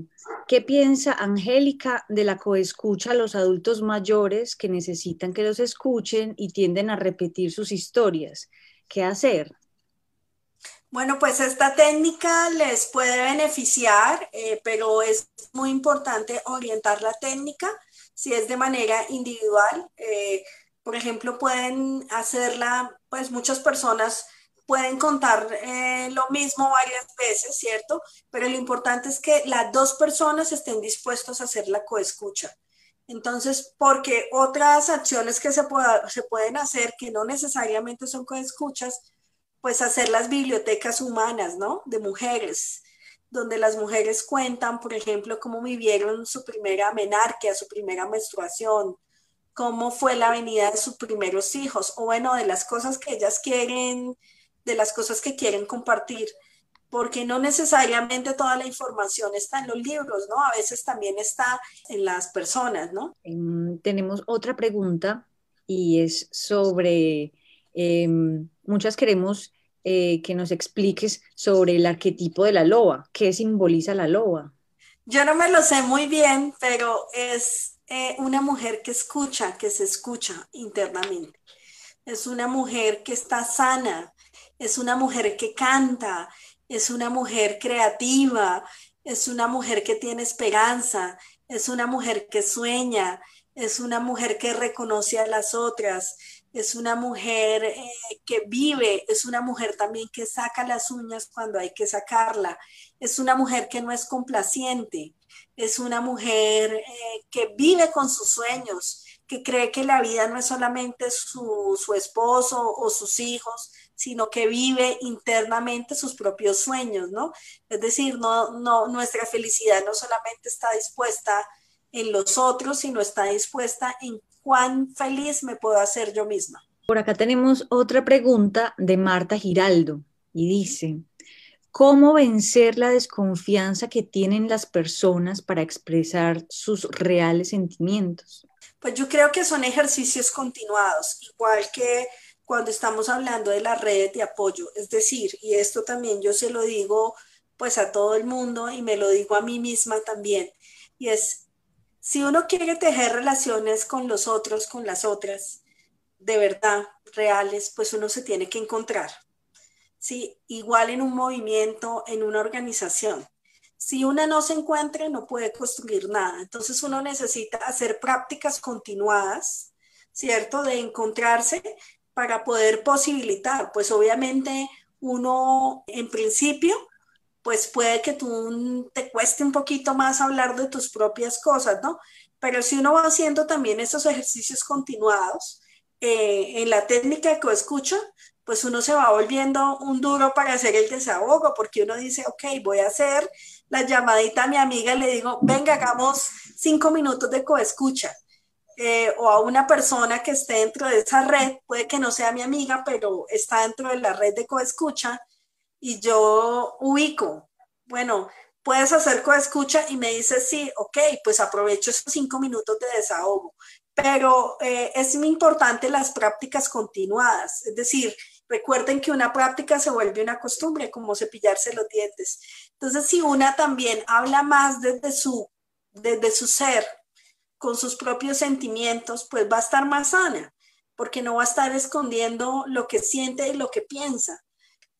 ¿qué piensa Angélica de la coescucha a los adultos mayores que necesitan que los escuchen y tienden a repetir sus historias? ¿Qué hacer? Bueno, pues esta técnica les puede beneficiar, eh, pero es muy importante orientar la técnica si es de manera individual. Eh, por ejemplo, pueden hacerla, pues muchas personas pueden contar eh, lo mismo varias veces, ¿cierto? Pero lo importante es que las dos personas estén dispuestos a hacer la coescucha. Entonces, porque otras acciones que se, se pueden hacer que no necesariamente son coescuchas, pues hacer las bibliotecas humanas, ¿no? De mujeres, donde las mujeres cuentan, por ejemplo, cómo vivieron su primera menarquia, su primera menstruación, cómo fue la venida de sus primeros hijos, o bueno, de las cosas que ellas quieren de las cosas que quieren compartir, porque no necesariamente toda la información está en los libros, ¿no? A veces también está en las personas, ¿no? Em, tenemos otra pregunta y es sobre, em, muchas queremos eh, que nos expliques sobre el arquetipo de la loba, qué simboliza la loba. Yo no me lo sé muy bien, pero es eh, una mujer que escucha, que se escucha internamente. Es una mujer que está sana, es una mujer que canta, es una mujer creativa, es una mujer que tiene esperanza, es una mujer que sueña, es una mujer que reconoce a las otras, es una mujer eh, que vive, es una mujer también que saca las uñas cuando hay que sacarla, es una mujer que no es complaciente, es una mujer eh, que vive con sus sueños, que cree que la vida no es solamente su, su esposo o sus hijos, sino que vive internamente sus propios sueños, ¿no? Es decir, no, no, nuestra felicidad no solamente está dispuesta en los otros, sino está dispuesta en cuán feliz me puedo hacer yo misma. Por acá tenemos otra pregunta de Marta Giraldo y dice, ¿cómo vencer la desconfianza que tienen las personas para expresar sus reales sentimientos? Pues yo creo que son ejercicios continuados, igual que cuando estamos hablando de las redes de apoyo. Es decir, y esto también yo se lo digo pues a todo el mundo y me lo digo a mí misma también, y es, si uno quiere tejer relaciones con los otros, con las otras, de verdad, reales, pues uno se tiene que encontrar. Sí, igual en un movimiento, en una organización. Si una no se encuentra, no puede construir nada. Entonces uno necesita hacer prácticas continuadas, ¿cierto? De encontrarse para poder posibilitar. Pues obviamente uno en principio, pues puede que tú te cueste un poquito más hablar de tus propias cosas, ¿no? Pero si uno va haciendo también esos ejercicios continuados eh, en la técnica de coescucha, pues uno se va volviendo un duro para hacer el desahogo, porque uno dice, ok, voy a hacer la llamadita a mi amiga y le digo, venga, hagamos cinco minutos de coescucha eh, o a una persona que esté dentro de esa red, puede que no sea mi amiga, pero está dentro de la red de coescucha y yo ubico, bueno, puedes hacer coescucha y me dice sí, ok, pues aprovecho esos cinco minutos de desahogo. Pero eh, es muy importante las prácticas continuadas, es decir, recuerden que una práctica se vuelve una costumbre, como cepillarse los dientes. Entonces, si una también habla más desde su, desde su ser, con sus propios sentimientos, pues va a estar más sana, porque no va a estar escondiendo lo que siente y lo que piensa.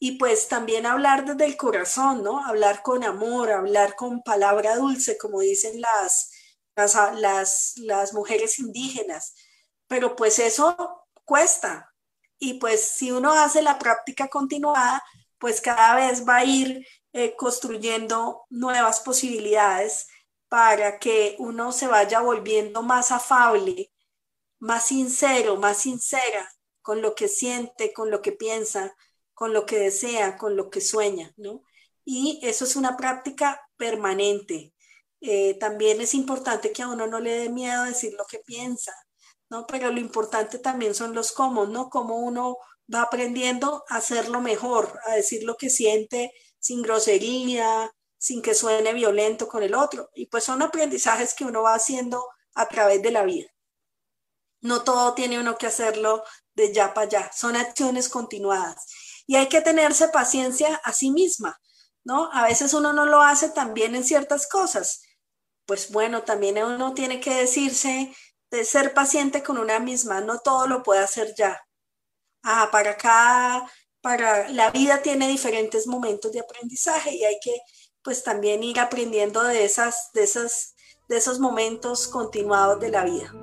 Y pues también hablar desde el corazón, ¿no? Hablar con amor, hablar con palabra dulce, como dicen las, las, las, mujeres indígenas. Pero pues eso cuesta. Y pues si uno hace la práctica continuada, pues cada vez va a ir eh, construyendo nuevas posibilidades para que uno se vaya volviendo más afable, más sincero, más sincera con lo que siente, con lo que piensa, con lo que desea, con lo que sueña, ¿no? Y eso es una práctica permanente. Eh, también es importante que a uno no le dé miedo decir lo que piensa, ¿no? Pero lo importante también son los cómo, ¿no? Cómo uno va aprendiendo a hacerlo mejor, a decir lo que siente sin grosería, sin que suene violento con el otro. Y pues son aprendizajes que uno va haciendo a través de la vida. No todo tiene uno que hacerlo de ya para allá, son acciones continuadas. Y hay que tenerse paciencia a sí misma, ¿no? A veces uno no lo hace también en ciertas cosas. Pues bueno, también uno tiene que decirse de ser paciente con una misma, no todo lo puede hacer ya. Ah, para cada, para la vida tiene diferentes momentos de aprendizaje y hay que pues también ir aprendiendo de esas, de esas, de esos momentos continuados de la vida.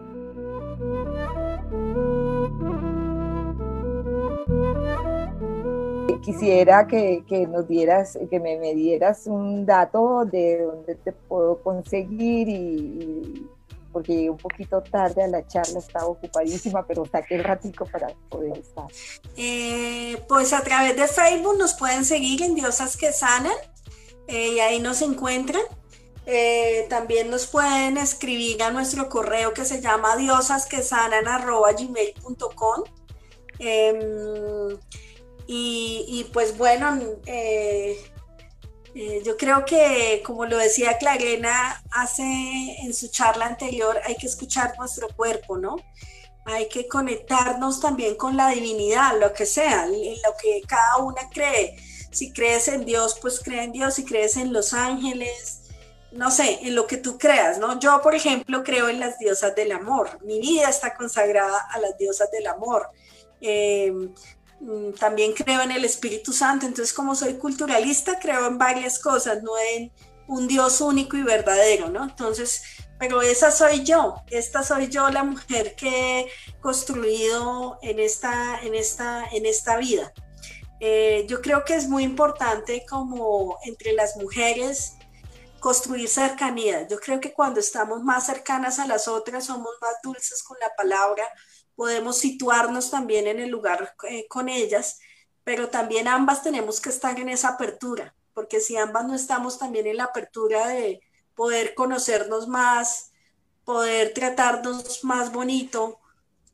Quisiera que, nos dieras, que me, dieras un dato de dónde te puedo conseguir y, porque llegué un poquito tarde a la charla, estaba ocupadísima, pero saqué el ratico para poder estar. Eh, pues a través de Facebook nos pueden seguir en Diosas que Sanan eh, y ahí nos encuentran. Eh, también nos pueden escribir a nuestro correo que se llama diosasquesanan.gmail.com eh, y, pues bueno, eh, eh, yo creo que, como lo decía Clarena hace en su charla anterior, hay que escuchar nuestro cuerpo, ¿no? Hay que conectarnos también con la divinidad, lo que sea, en lo que cada una cree. Si crees en Dios, pues cree en Dios. Si crees en los ángeles, no sé, en lo que tú creas, ¿no? Yo, por ejemplo, creo en las diosas del amor. Mi vida está consagrada a las diosas del amor. Eh, también creo en el Espíritu Santo, entonces como soy culturalista, creo en varias cosas, no en un Dios único y verdadero, ¿no? Entonces, pero esa soy yo, esta soy yo la mujer que he construido en esta, en esta, en esta vida. Eh, yo creo que es muy importante como entre las mujeres construir cercanía. Yo creo que cuando estamos más cercanas a las otras somos más dulces con la palabra, podemos situarnos también en el lugar eh, con ellas, pero también ambas tenemos que estar en esa apertura, porque si ambas no estamos también en la apertura de poder conocernos más, poder tratarnos más bonito,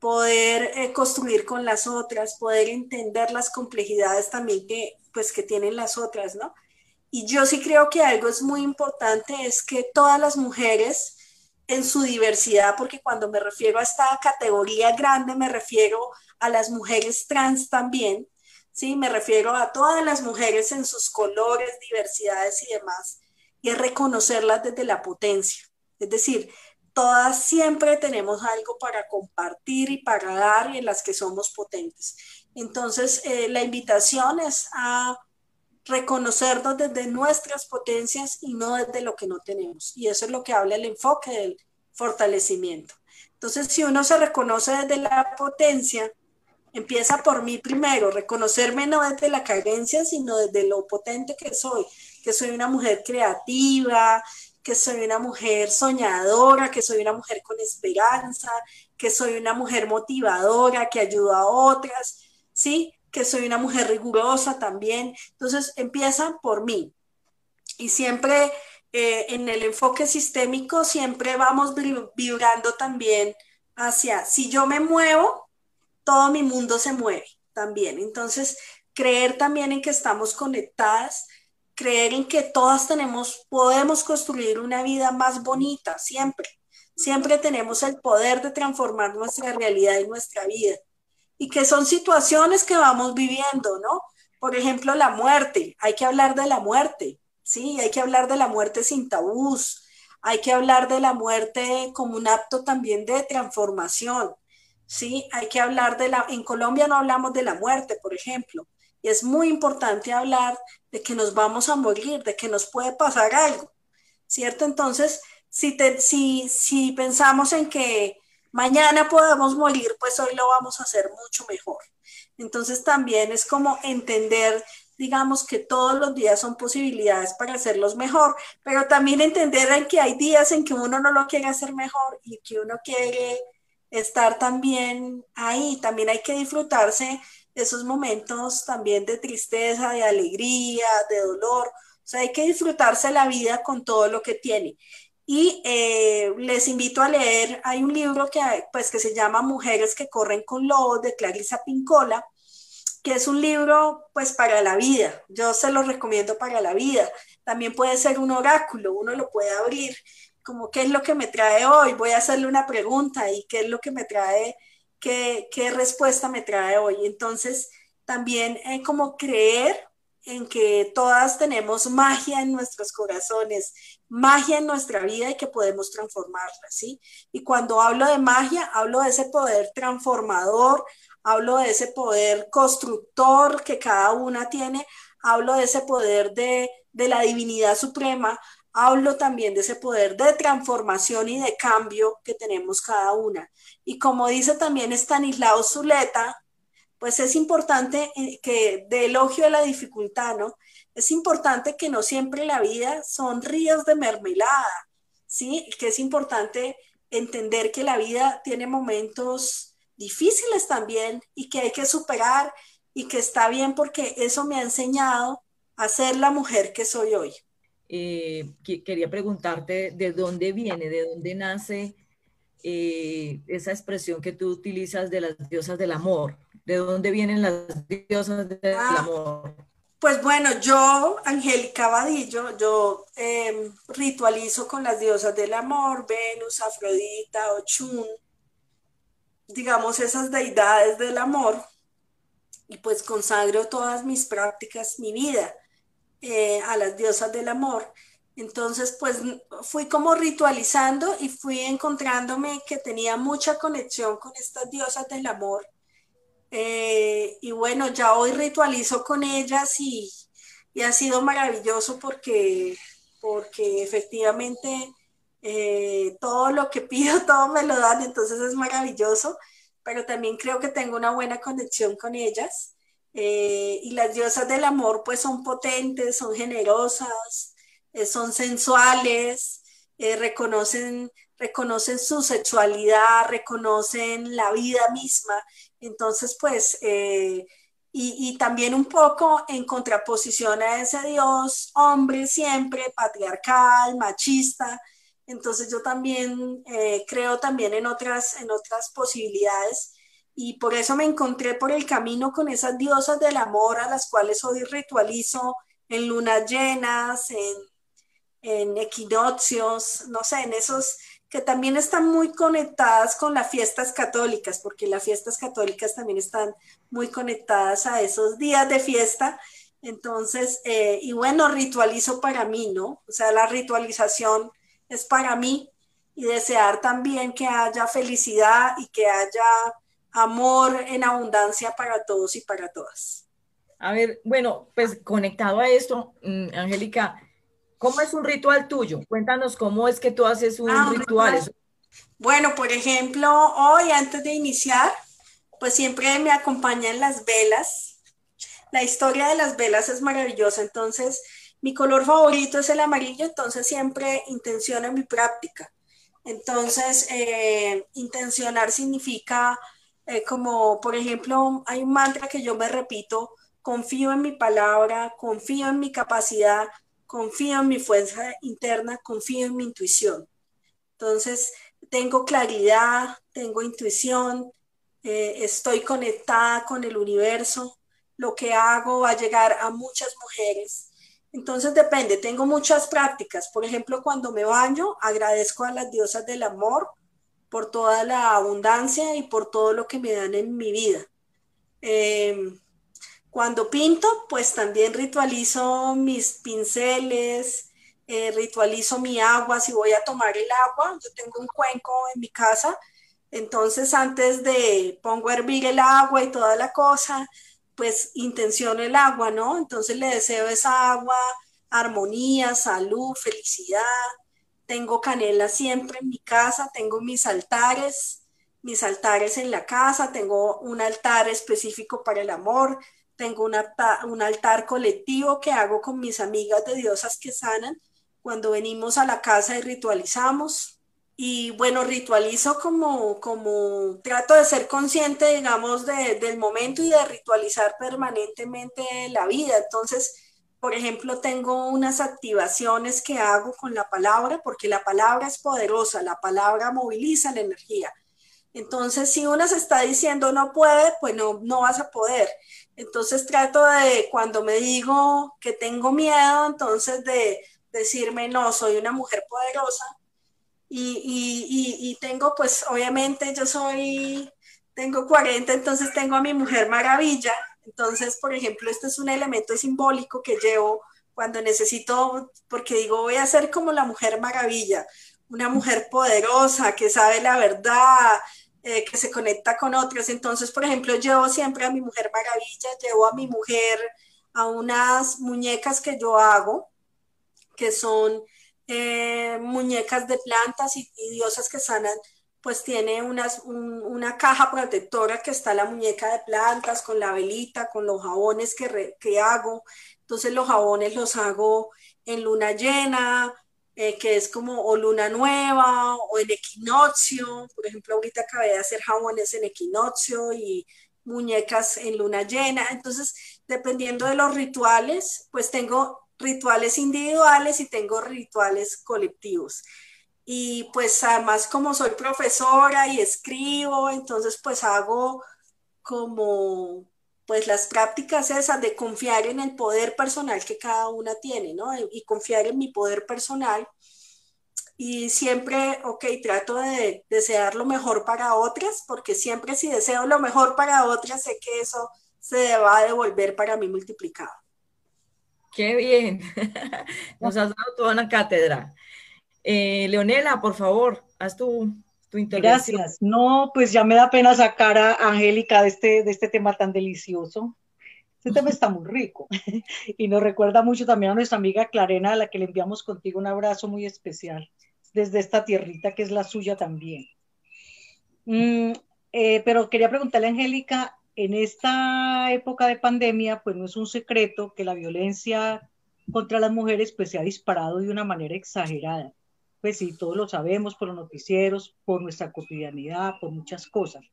poder eh, construir con las otras, poder entender las complejidades también que, pues, que tienen las otras, ¿no? Y yo sí creo que algo es muy importante, es que todas las mujeres, en su diversidad, porque cuando me refiero a esta categoría grande, me refiero a las mujeres trans también, ¿sí? Me refiero a todas las mujeres en sus colores, diversidades y demás, y es reconocerlas desde la potencia. Es decir, todas siempre tenemos algo para compartir y para dar y en las que somos potentes. Entonces, eh, la invitación es a reconocernos desde nuestras potencias y no desde lo que no tenemos. Y eso es lo que habla el enfoque del fortalecimiento. Entonces, si uno se reconoce desde la potencia, empieza por mí primero, reconocerme no desde la carencia, sino desde lo potente que soy, que soy una mujer creativa, que soy una mujer soñadora, que soy una mujer con esperanza, que soy una mujer motivadora, que ayuda a otras, ¿sí? Que soy una mujer rigurosa también. Entonces empiezan por mí. Y siempre eh, en el enfoque sistémico, siempre vamos vibrando también hacia, si yo me muevo, todo mi mundo se mueve también. Entonces, creer también en que estamos conectadas, creer en que todas tenemos, podemos construir una vida más bonita, siempre. Siempre tenemos el poder de transformar nuestra realidad y nuestra vida y que son situaciones que vamos viviendo, ¿no? Por ejemplo, la muerte, hay que hablar de la muerte, ¿sí? Hay que hablar de la muerte sin tabús, hay que hablar de la muerte como un acto también de transformación, ¿sí? Hay que hablar de la, en Colombia no hablamos de la muerte, por ejemplo, y es muy importante hablar de que nos vamos a morir, de que nos puede pasar algo, ¿cierto? Entonces, si, te, si, si pensamos en que mañana podemos morir, pues hoy lo vamos a hacer mucho mejor. Entonces también es como entender digamos que todos los días son posibilidades para hacerlos mejor, pero también entender que hay días en que uno no lo quiere hacer mejor y que uno quiere estar también ahí, también hay que disfrutarse de esos momentos también de tristeza, de alegría, de dolor, o sea, hay que disfrutarse la vida con todo lo que tiene. Y eh, les invito a leer, hay un libro que, pues, que se llama Mujeres que corren con lobos de Clarisa Pincola, que es un libro pues para la vida. Yo se lo recomiendo para la vida. También puede ser un oráculo, uno lo puede abrir como qué es lo que me trae hoy, voy a hacerle una pregunta y qué es lo que me trae, qué, qué respuesta me trae hoy. Entonces, también eh, como creer en que todas tenemos magia en nuestros corazones, magia en nuestra vida y que podemos transformarla, ¿sí? Y cuando hablo de magia, hablo de ese poder transformador, hablo de ese poder constructor que cada una tiene, hablo de ese poder de, de la divinidad suprema, hablo también de ese poder de transformación y de cambio que tenemos cada una. Y como dice también Stanislao Zuleta, pues es importante eh, que de elogio a la dificultad, ¿no? Es importante que no siempre la vida son ríos de mermelada, ¿sí? Que es importante entender que la vida tiene momentos difíciles también y que hay que superar y que está bien porque eso me ha enseñado a ser la mujer que soy hoy. Eh, quería preguntarte de dónde viene, de dónde nace eh, esa expresión que tú utilizas de las diosas del amor. ¿De dónde vienen las diosas del ah, amor? Pues bueno, yo, Angélica Vadillo, yo em, ritualizo con las diosas del amor, Venus, Afrodita, Ochun, digamos esas deidades del amor, y pues consagro todas mis prácticas, mi vida, eh, a las diosas del amor. Entonces, pues fui como ritualizando y fui encontrándome que tenía mucha conexión con estas diosas del amor eh, y bueno, ya hoy ritualizo con ellas y, ha sido maravilloso porque, porque efectivamente eh, todo lo que pido, todo me lo dan, entonces es maravilloso, pero también creo que tengo una buena conexión con ellas. Eh, y las diosas del amor pues son potentes, son generosas, son sensuales, reconocen, reconocen su sexualidad, reconocen la vida misma entonces, pues, eh, y, también un poco en contraposición a ese Dios hombre siempre, patriarcal, machista. Entonces yo también eh, creo también en otras, en otras posibilidades y por eso me encontré por el camino con esas diosas del amor a las cuales hoy ritualizo en lunas llenas, en, en equinoccios, no sé, en esos, que también están muy conectadas con las fiestas católicas, porque las fiestas católicas también están muy conectadas a esos días de fiesta. Entonces, eh, y bueno, ritualizo para mí, ¿no? O sea, la ritualización es para mí y desear también que haya felicidad y que haya amor en abundancia para todos y para todas. A ver, bueno, pues conectado a esto, mm, Angélica, ¿Cómo es un ritual tuyo? Cuéntanos cómo es que tú haces un ah, ritual. Bueno, por ejemplo, hoy antes de iniciar, pues siempre me acompañan las velas. La historia de las velas es maravillosa, entonces mi color favorito es el amarillo, entonces siempre intenciono mi práctica. Entonces, eh, intencionar significa eh, como, por ejemplo, hay un mantra que yo me repito, confío en mi palabra, confío en mi capacidad, confío en mi fuerza interna, confío en mi intuición. Entonces, tengo claridad, tengo intuición, eh, estoy conectada con el universo, lo que hago va a llegar a muchas mujeres. Entonces depende, tengo muchas prácticas. Por ejemplo, cuando me baño, agradezco a las diosas del amor por toda la abundancia y por todo lo que me dan en mi vida. Eh, cuando pinto, pues también ritualizo mis pinceles, eh, ritualizo mi agua, si voy a tomar el agua, yo tengo un cuenco en mi casa, entonces antes de pongo a hervir el agua y toda la cosa, pues intenciono el agua, ¿no? Entonces le deseo esa agua armonía, salud, felicidad. Tengo canela siempre en mi casa, tengo mis altares, mis altares en la casa, tengo un altar específico para el amor, tengo un altar colectivo que hago con mis amigas de diosas que sanan cuando venimos a la casa y ritualizamos. Y bueno, ritualizo como, como trato de ser consciente, digamos, del momento y de ritualizar permanentemente la vida. Entonces, por ejemplo, tengo unas activaciones que hago con la palabra, porque la palabra es poderosa, la palabra moviliza la energía. Entonces, si una se está diciendo no puede, pues no, no vas a poder. Entonces trato de, cuando me digo que tengo miedo, entonces de decirme, no, soy una mujer poderosa. Y, y, y, tengo, pues, obviamente yo soy, tengo 40, entonces tengo a mi mujer maravilla. Entonces, por ejemplo, este es un elemento simbólico que llevo cuando necesito, porque digo, voy a ser como la mujer maravilla, una mujer poderosa que sabe la verdad, eh, que se conecta con otros. Entonces, por ejemplo, llevo siempre a mi mujer maravilla, llevo a mi mujer a unas muñecas que yo hago, que son eh, muñecas de plantas y, diosas que sanan, pues tiene unas, una caja protectora que está la muñeca de plantas con la velita, con los jabones que, que hago. Entonces los jabones los hago en luna llena, eh, que es como o luna nueva o en equinoccio. Por ejemplo, ahorita acabé de hacer jabones en equinoccio y muñecas en luna llena. Entonces, dependiendo de los rituales, pues tengo rituales individuales y tengo rituales colectivos. Y pues además como soy profesora y escribo, entonces pues hago como pues las prácticas esas de confiar en el poder personal que cada una tiene, ¿no? Y confiar en mi poder personal. Y siempre, ok, trato de desear lo mejor para otras, porque siempre si deseo lo mejor para otras, sé que eso se va a devolver para mí multiplicado. Qué bien. Nos has dado toda una cátedra. Eh, Leonela, por favor, haz tu, Gracias. No, pues ya me da pena sacar a Angélica de este, de este tema tan delicioso. Este tema está muy rico y nos recuerda mucho también a nuestra amiga Clarena, a la que le enviamos contigo un abrazo muy especial desde esta tierrita que es la suya también. Mm, eh, pero quería preguntarle a Angélica, en esta época de pandemia, pues no es un secreto que la violencia contra las mujeres pues se ha disparado de una manera exagerada pues sí, todos lo sabemos por los noticieros, por nuestra cotidianidad, por muchas cosas.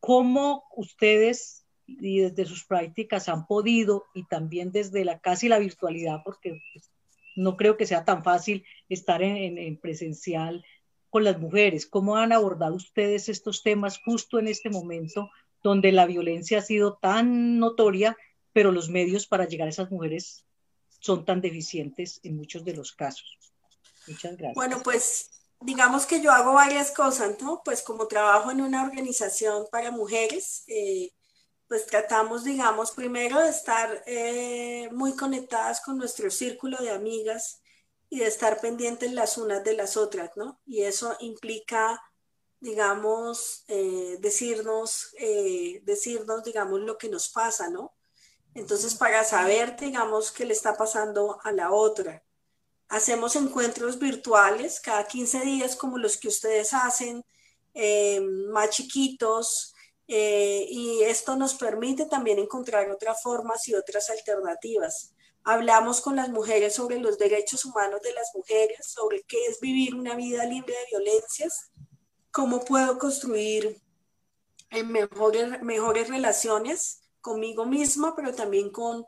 ¿Cómo ustedes y desde sus prácticas han podido y también desde la casi la virtualidad, porque pues, no creo que sea tan fácil estar en, en presencial con las mujeres, ¿cómo han abordado ustedes estos temas justo en este momento donde la violencia ha sido tan notoria, pero los medios para llegar a esas mujeres son tan deficientes en muchos de los casos? Muchas gracias. Bueno, pues digamos que yo hago varias cosas, ¿no? Pues como trabajo en una organización para mujeres, eh, pues tratamos, digamos, primero de estar eh, muy conectadas con nuestro círculo de amigas y de estar pendientes las unas de las otras, ¿no? Y eso implica, digamos, eh, decirnos, decirnos, digamos, lo que nos pasa, ¿no? Entonces, para saber, digamos, qué le está pasando a la otra. Hacemos encuentros virtuales cada 15 días como los que ustedes hacen, eh, más chiquitos, eh, y esto nos permite también encontrar otras formas y otras alternativas. Hablamos con las mujeres sobre los derechos humanos de las mujeres, sobre qué es vivir una vida libre de violencias, cómo puedo construir mejores, mejores relaciones conmigo misma, pero también con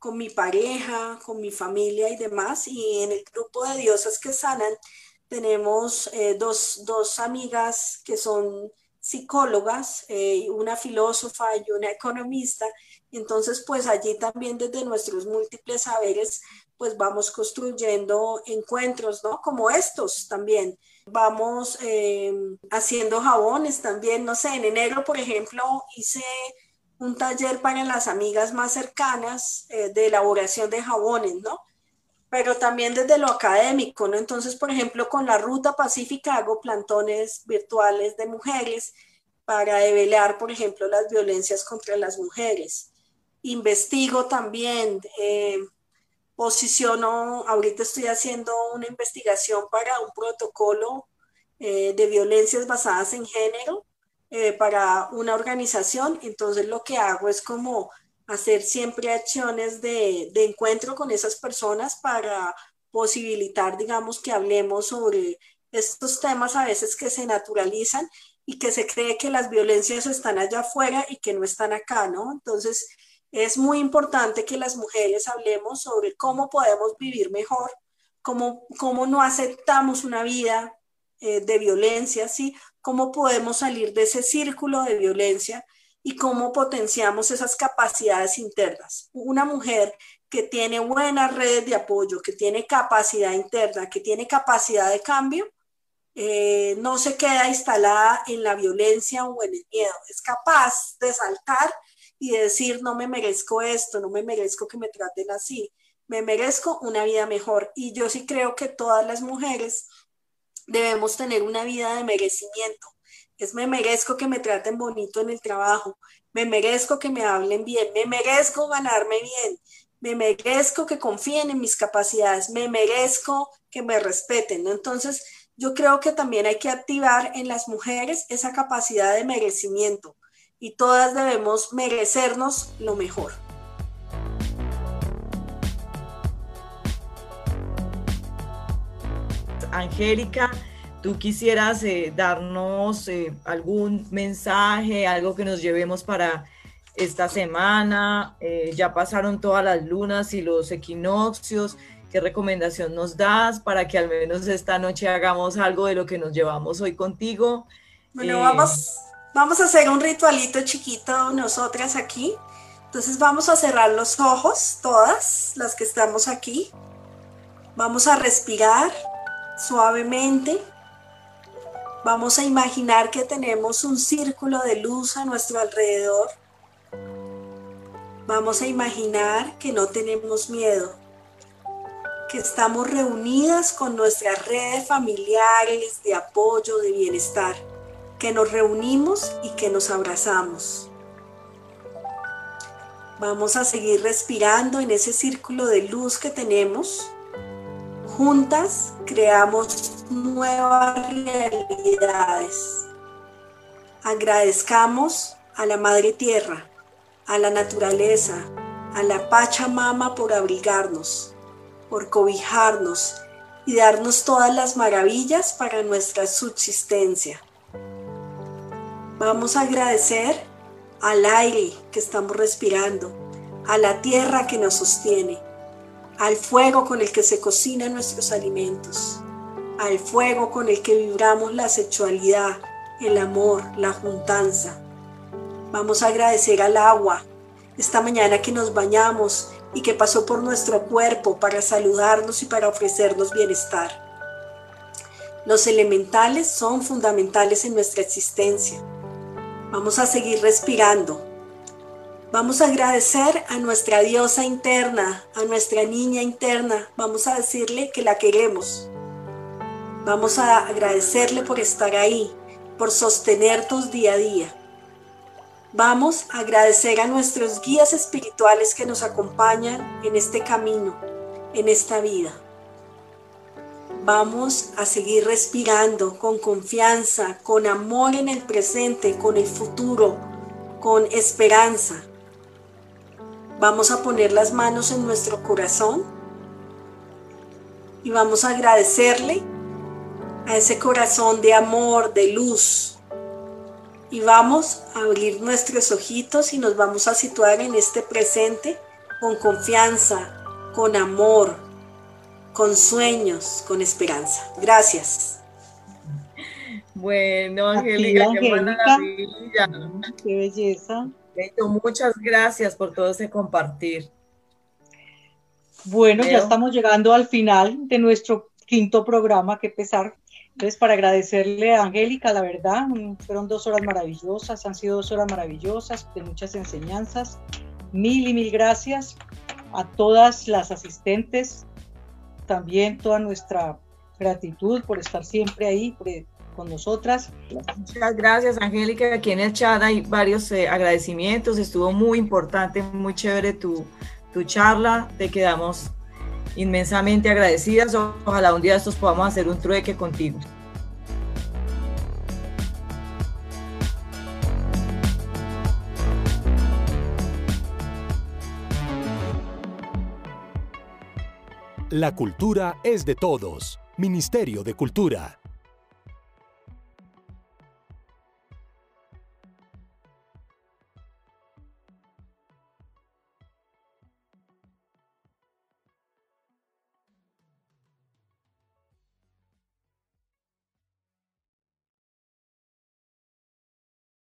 con mi pareja, con mi familia y demás. Y en el grupo de diosas que sanan tenemos eh, dos, amigas que son psicólogas, eh, una filósofa y una economista. Entonces, pues allí también desde nuestros múltiples saberes, pues vamos construyendo encuentros, ¿no? Como estos también. Vamos eh, haciendo jabones también, no sé, en enero, por ejemplo, hice un taller para las amigas más cercanas eh, de elaboración de jabones, ¿no? Pero también desde lo académico, ¿no? Entonces, por ejemplo, con la Ruta Pacífica hago plantones virtuales de mujeres para develar, por ejemplo, las violencias contra las mujeres. Investigo también, eh, posiciono, ahorita estoy haciendo una investigación para un protocolo eh, de violencias basadas en género eh, para una organización, entonces lo que hago es como hacer siempre acciones de, encuentro con esas personas para posibilitar, digamos, que hablemos sobre estos temas a veces que se naturalizan y que se cree que las violencias están allá afuera y que no están acá, ¿no? Entonces, es muy importante que las mujeres hablemos sobre cómo podemos vivir mejor, cómo, cómo no aceptamos una vida eh, de violencia, ¿sí? Cómo podemos salir de ese círculo de violencia y cómo potenciamos esas capacidades internas. Una mujer que tiene buenas redes de apoyo, que tiene capacidad interna, que tiene capacidad de cambio, eh, no se queda instalada en la violencia o en el miedo, es capaz de saltar y decir, no me merezco esto, no me merezco que me traten así, me merezco una vida mejor. Y yo sí creo que todas las mujeres debemos tener una vida de merecimiento. Es me merezco que me traten bonito en el trabajo, me merezco que me hablen bien, me merezco ganarme bien, me merezco que confíen en mis capacidades, me merezco que me respeten. Entonces, yo creo que también hay que activar en las mujeres esa capacidad de merecimiento y todas debemos merecernos lo mejor. Angélica, tú quisieras eh, darnos eh, algún mensaje, algo que nos llevemos para esta semana. Eh, ya pasaron todas las lunas y los equinoccios. ¿Qué recomendación nos das para que al menos esta noche hagamos algo de lo que nos llevamos hoy contigo? Bueno, vamos, vamos a hacer un ritualito chiquito nosotras aquí. Entonces vamos a cerrar los ojos, todas las que estamos aquí. Vamos a respirar suavemente. Vamos a imaginar que tenemos un círculo de luz a nuestro alrededor. Vamos a imaginar que no tenemos miedo, que estamos reunidas con nuestras redes familiares de apoyo, de bienestar, que nos reunimos y que nos abrazamos. Vamos a seguir respirando en ese círculo de luz que tenemos. Juntas creamos nuevas realidades. Agradezcamos a la Madre Tierra, a la naturaleza, a la Pachamama por abrigarnos, por cobijarnos y darnos todas las maravillas para nuestra subsistencia. Vamos a agradecer al aire que estamos respirando, a la tierra que nos sostiene, al fuego con el que se cocinan nuestros alimentos, al fuego con el que vibramos la sexualidad, el amor, la juntanza. Vamos a agradecer al agua, esta mañana que nos bañamos y que pasó por nuestro cuerpo para saludarnos y para ofrecernos bienestar. Los elementales son fundamentales en nuestra existencia. Vamos a seguir respirando. Vamos a agradecer a nuestra diosa interna, a nuestra niña interna. Vamos a decirle que la queremos. Vamos a agradecerle por estar ahí, por sostenernos día a día. Vamos a agradecer a nuestros guías espirituales que nos acompañan en este camino, en esta vida. Vamos a seguir respirando con confianza, con amor en el presente, con el futuro, con esperanza. Vamos a poner las manos en nuestro corazón y vamos a agradecerle a ese corazón de amor, de luz, y vamos a abrir nuestros ojitos y nos vamos a situar en este presente con confianza, con amor, con sueños, con esperanza. Gracias. Bueno, Angélica, qué maravilla. Qué belleza. Muchas gracias por todo ese compartir. Bueno, ya estamos llegando al final de nuestro quinto programa, que pesar entonces, para agradecerle a Angélica, la verdad, fueron dos horas maravillosas, han sido dos horas maravillosas, de muchas enseñanzas. Mil y mil gracias a todas las asistentes, también toda nuestra gratitud por estar siempre ahí nosotras. Muchas gracias, Angélica. Aquí en el chat hay varios eh, agradecimientos. Estuvo muy importante, muy chévere tu, tu charla. Te quedamos inmensamente agradecidas. Ojalá un día estos podamos hacer un trueque contigo. La cultura es de todos. Ministerio de Cultura.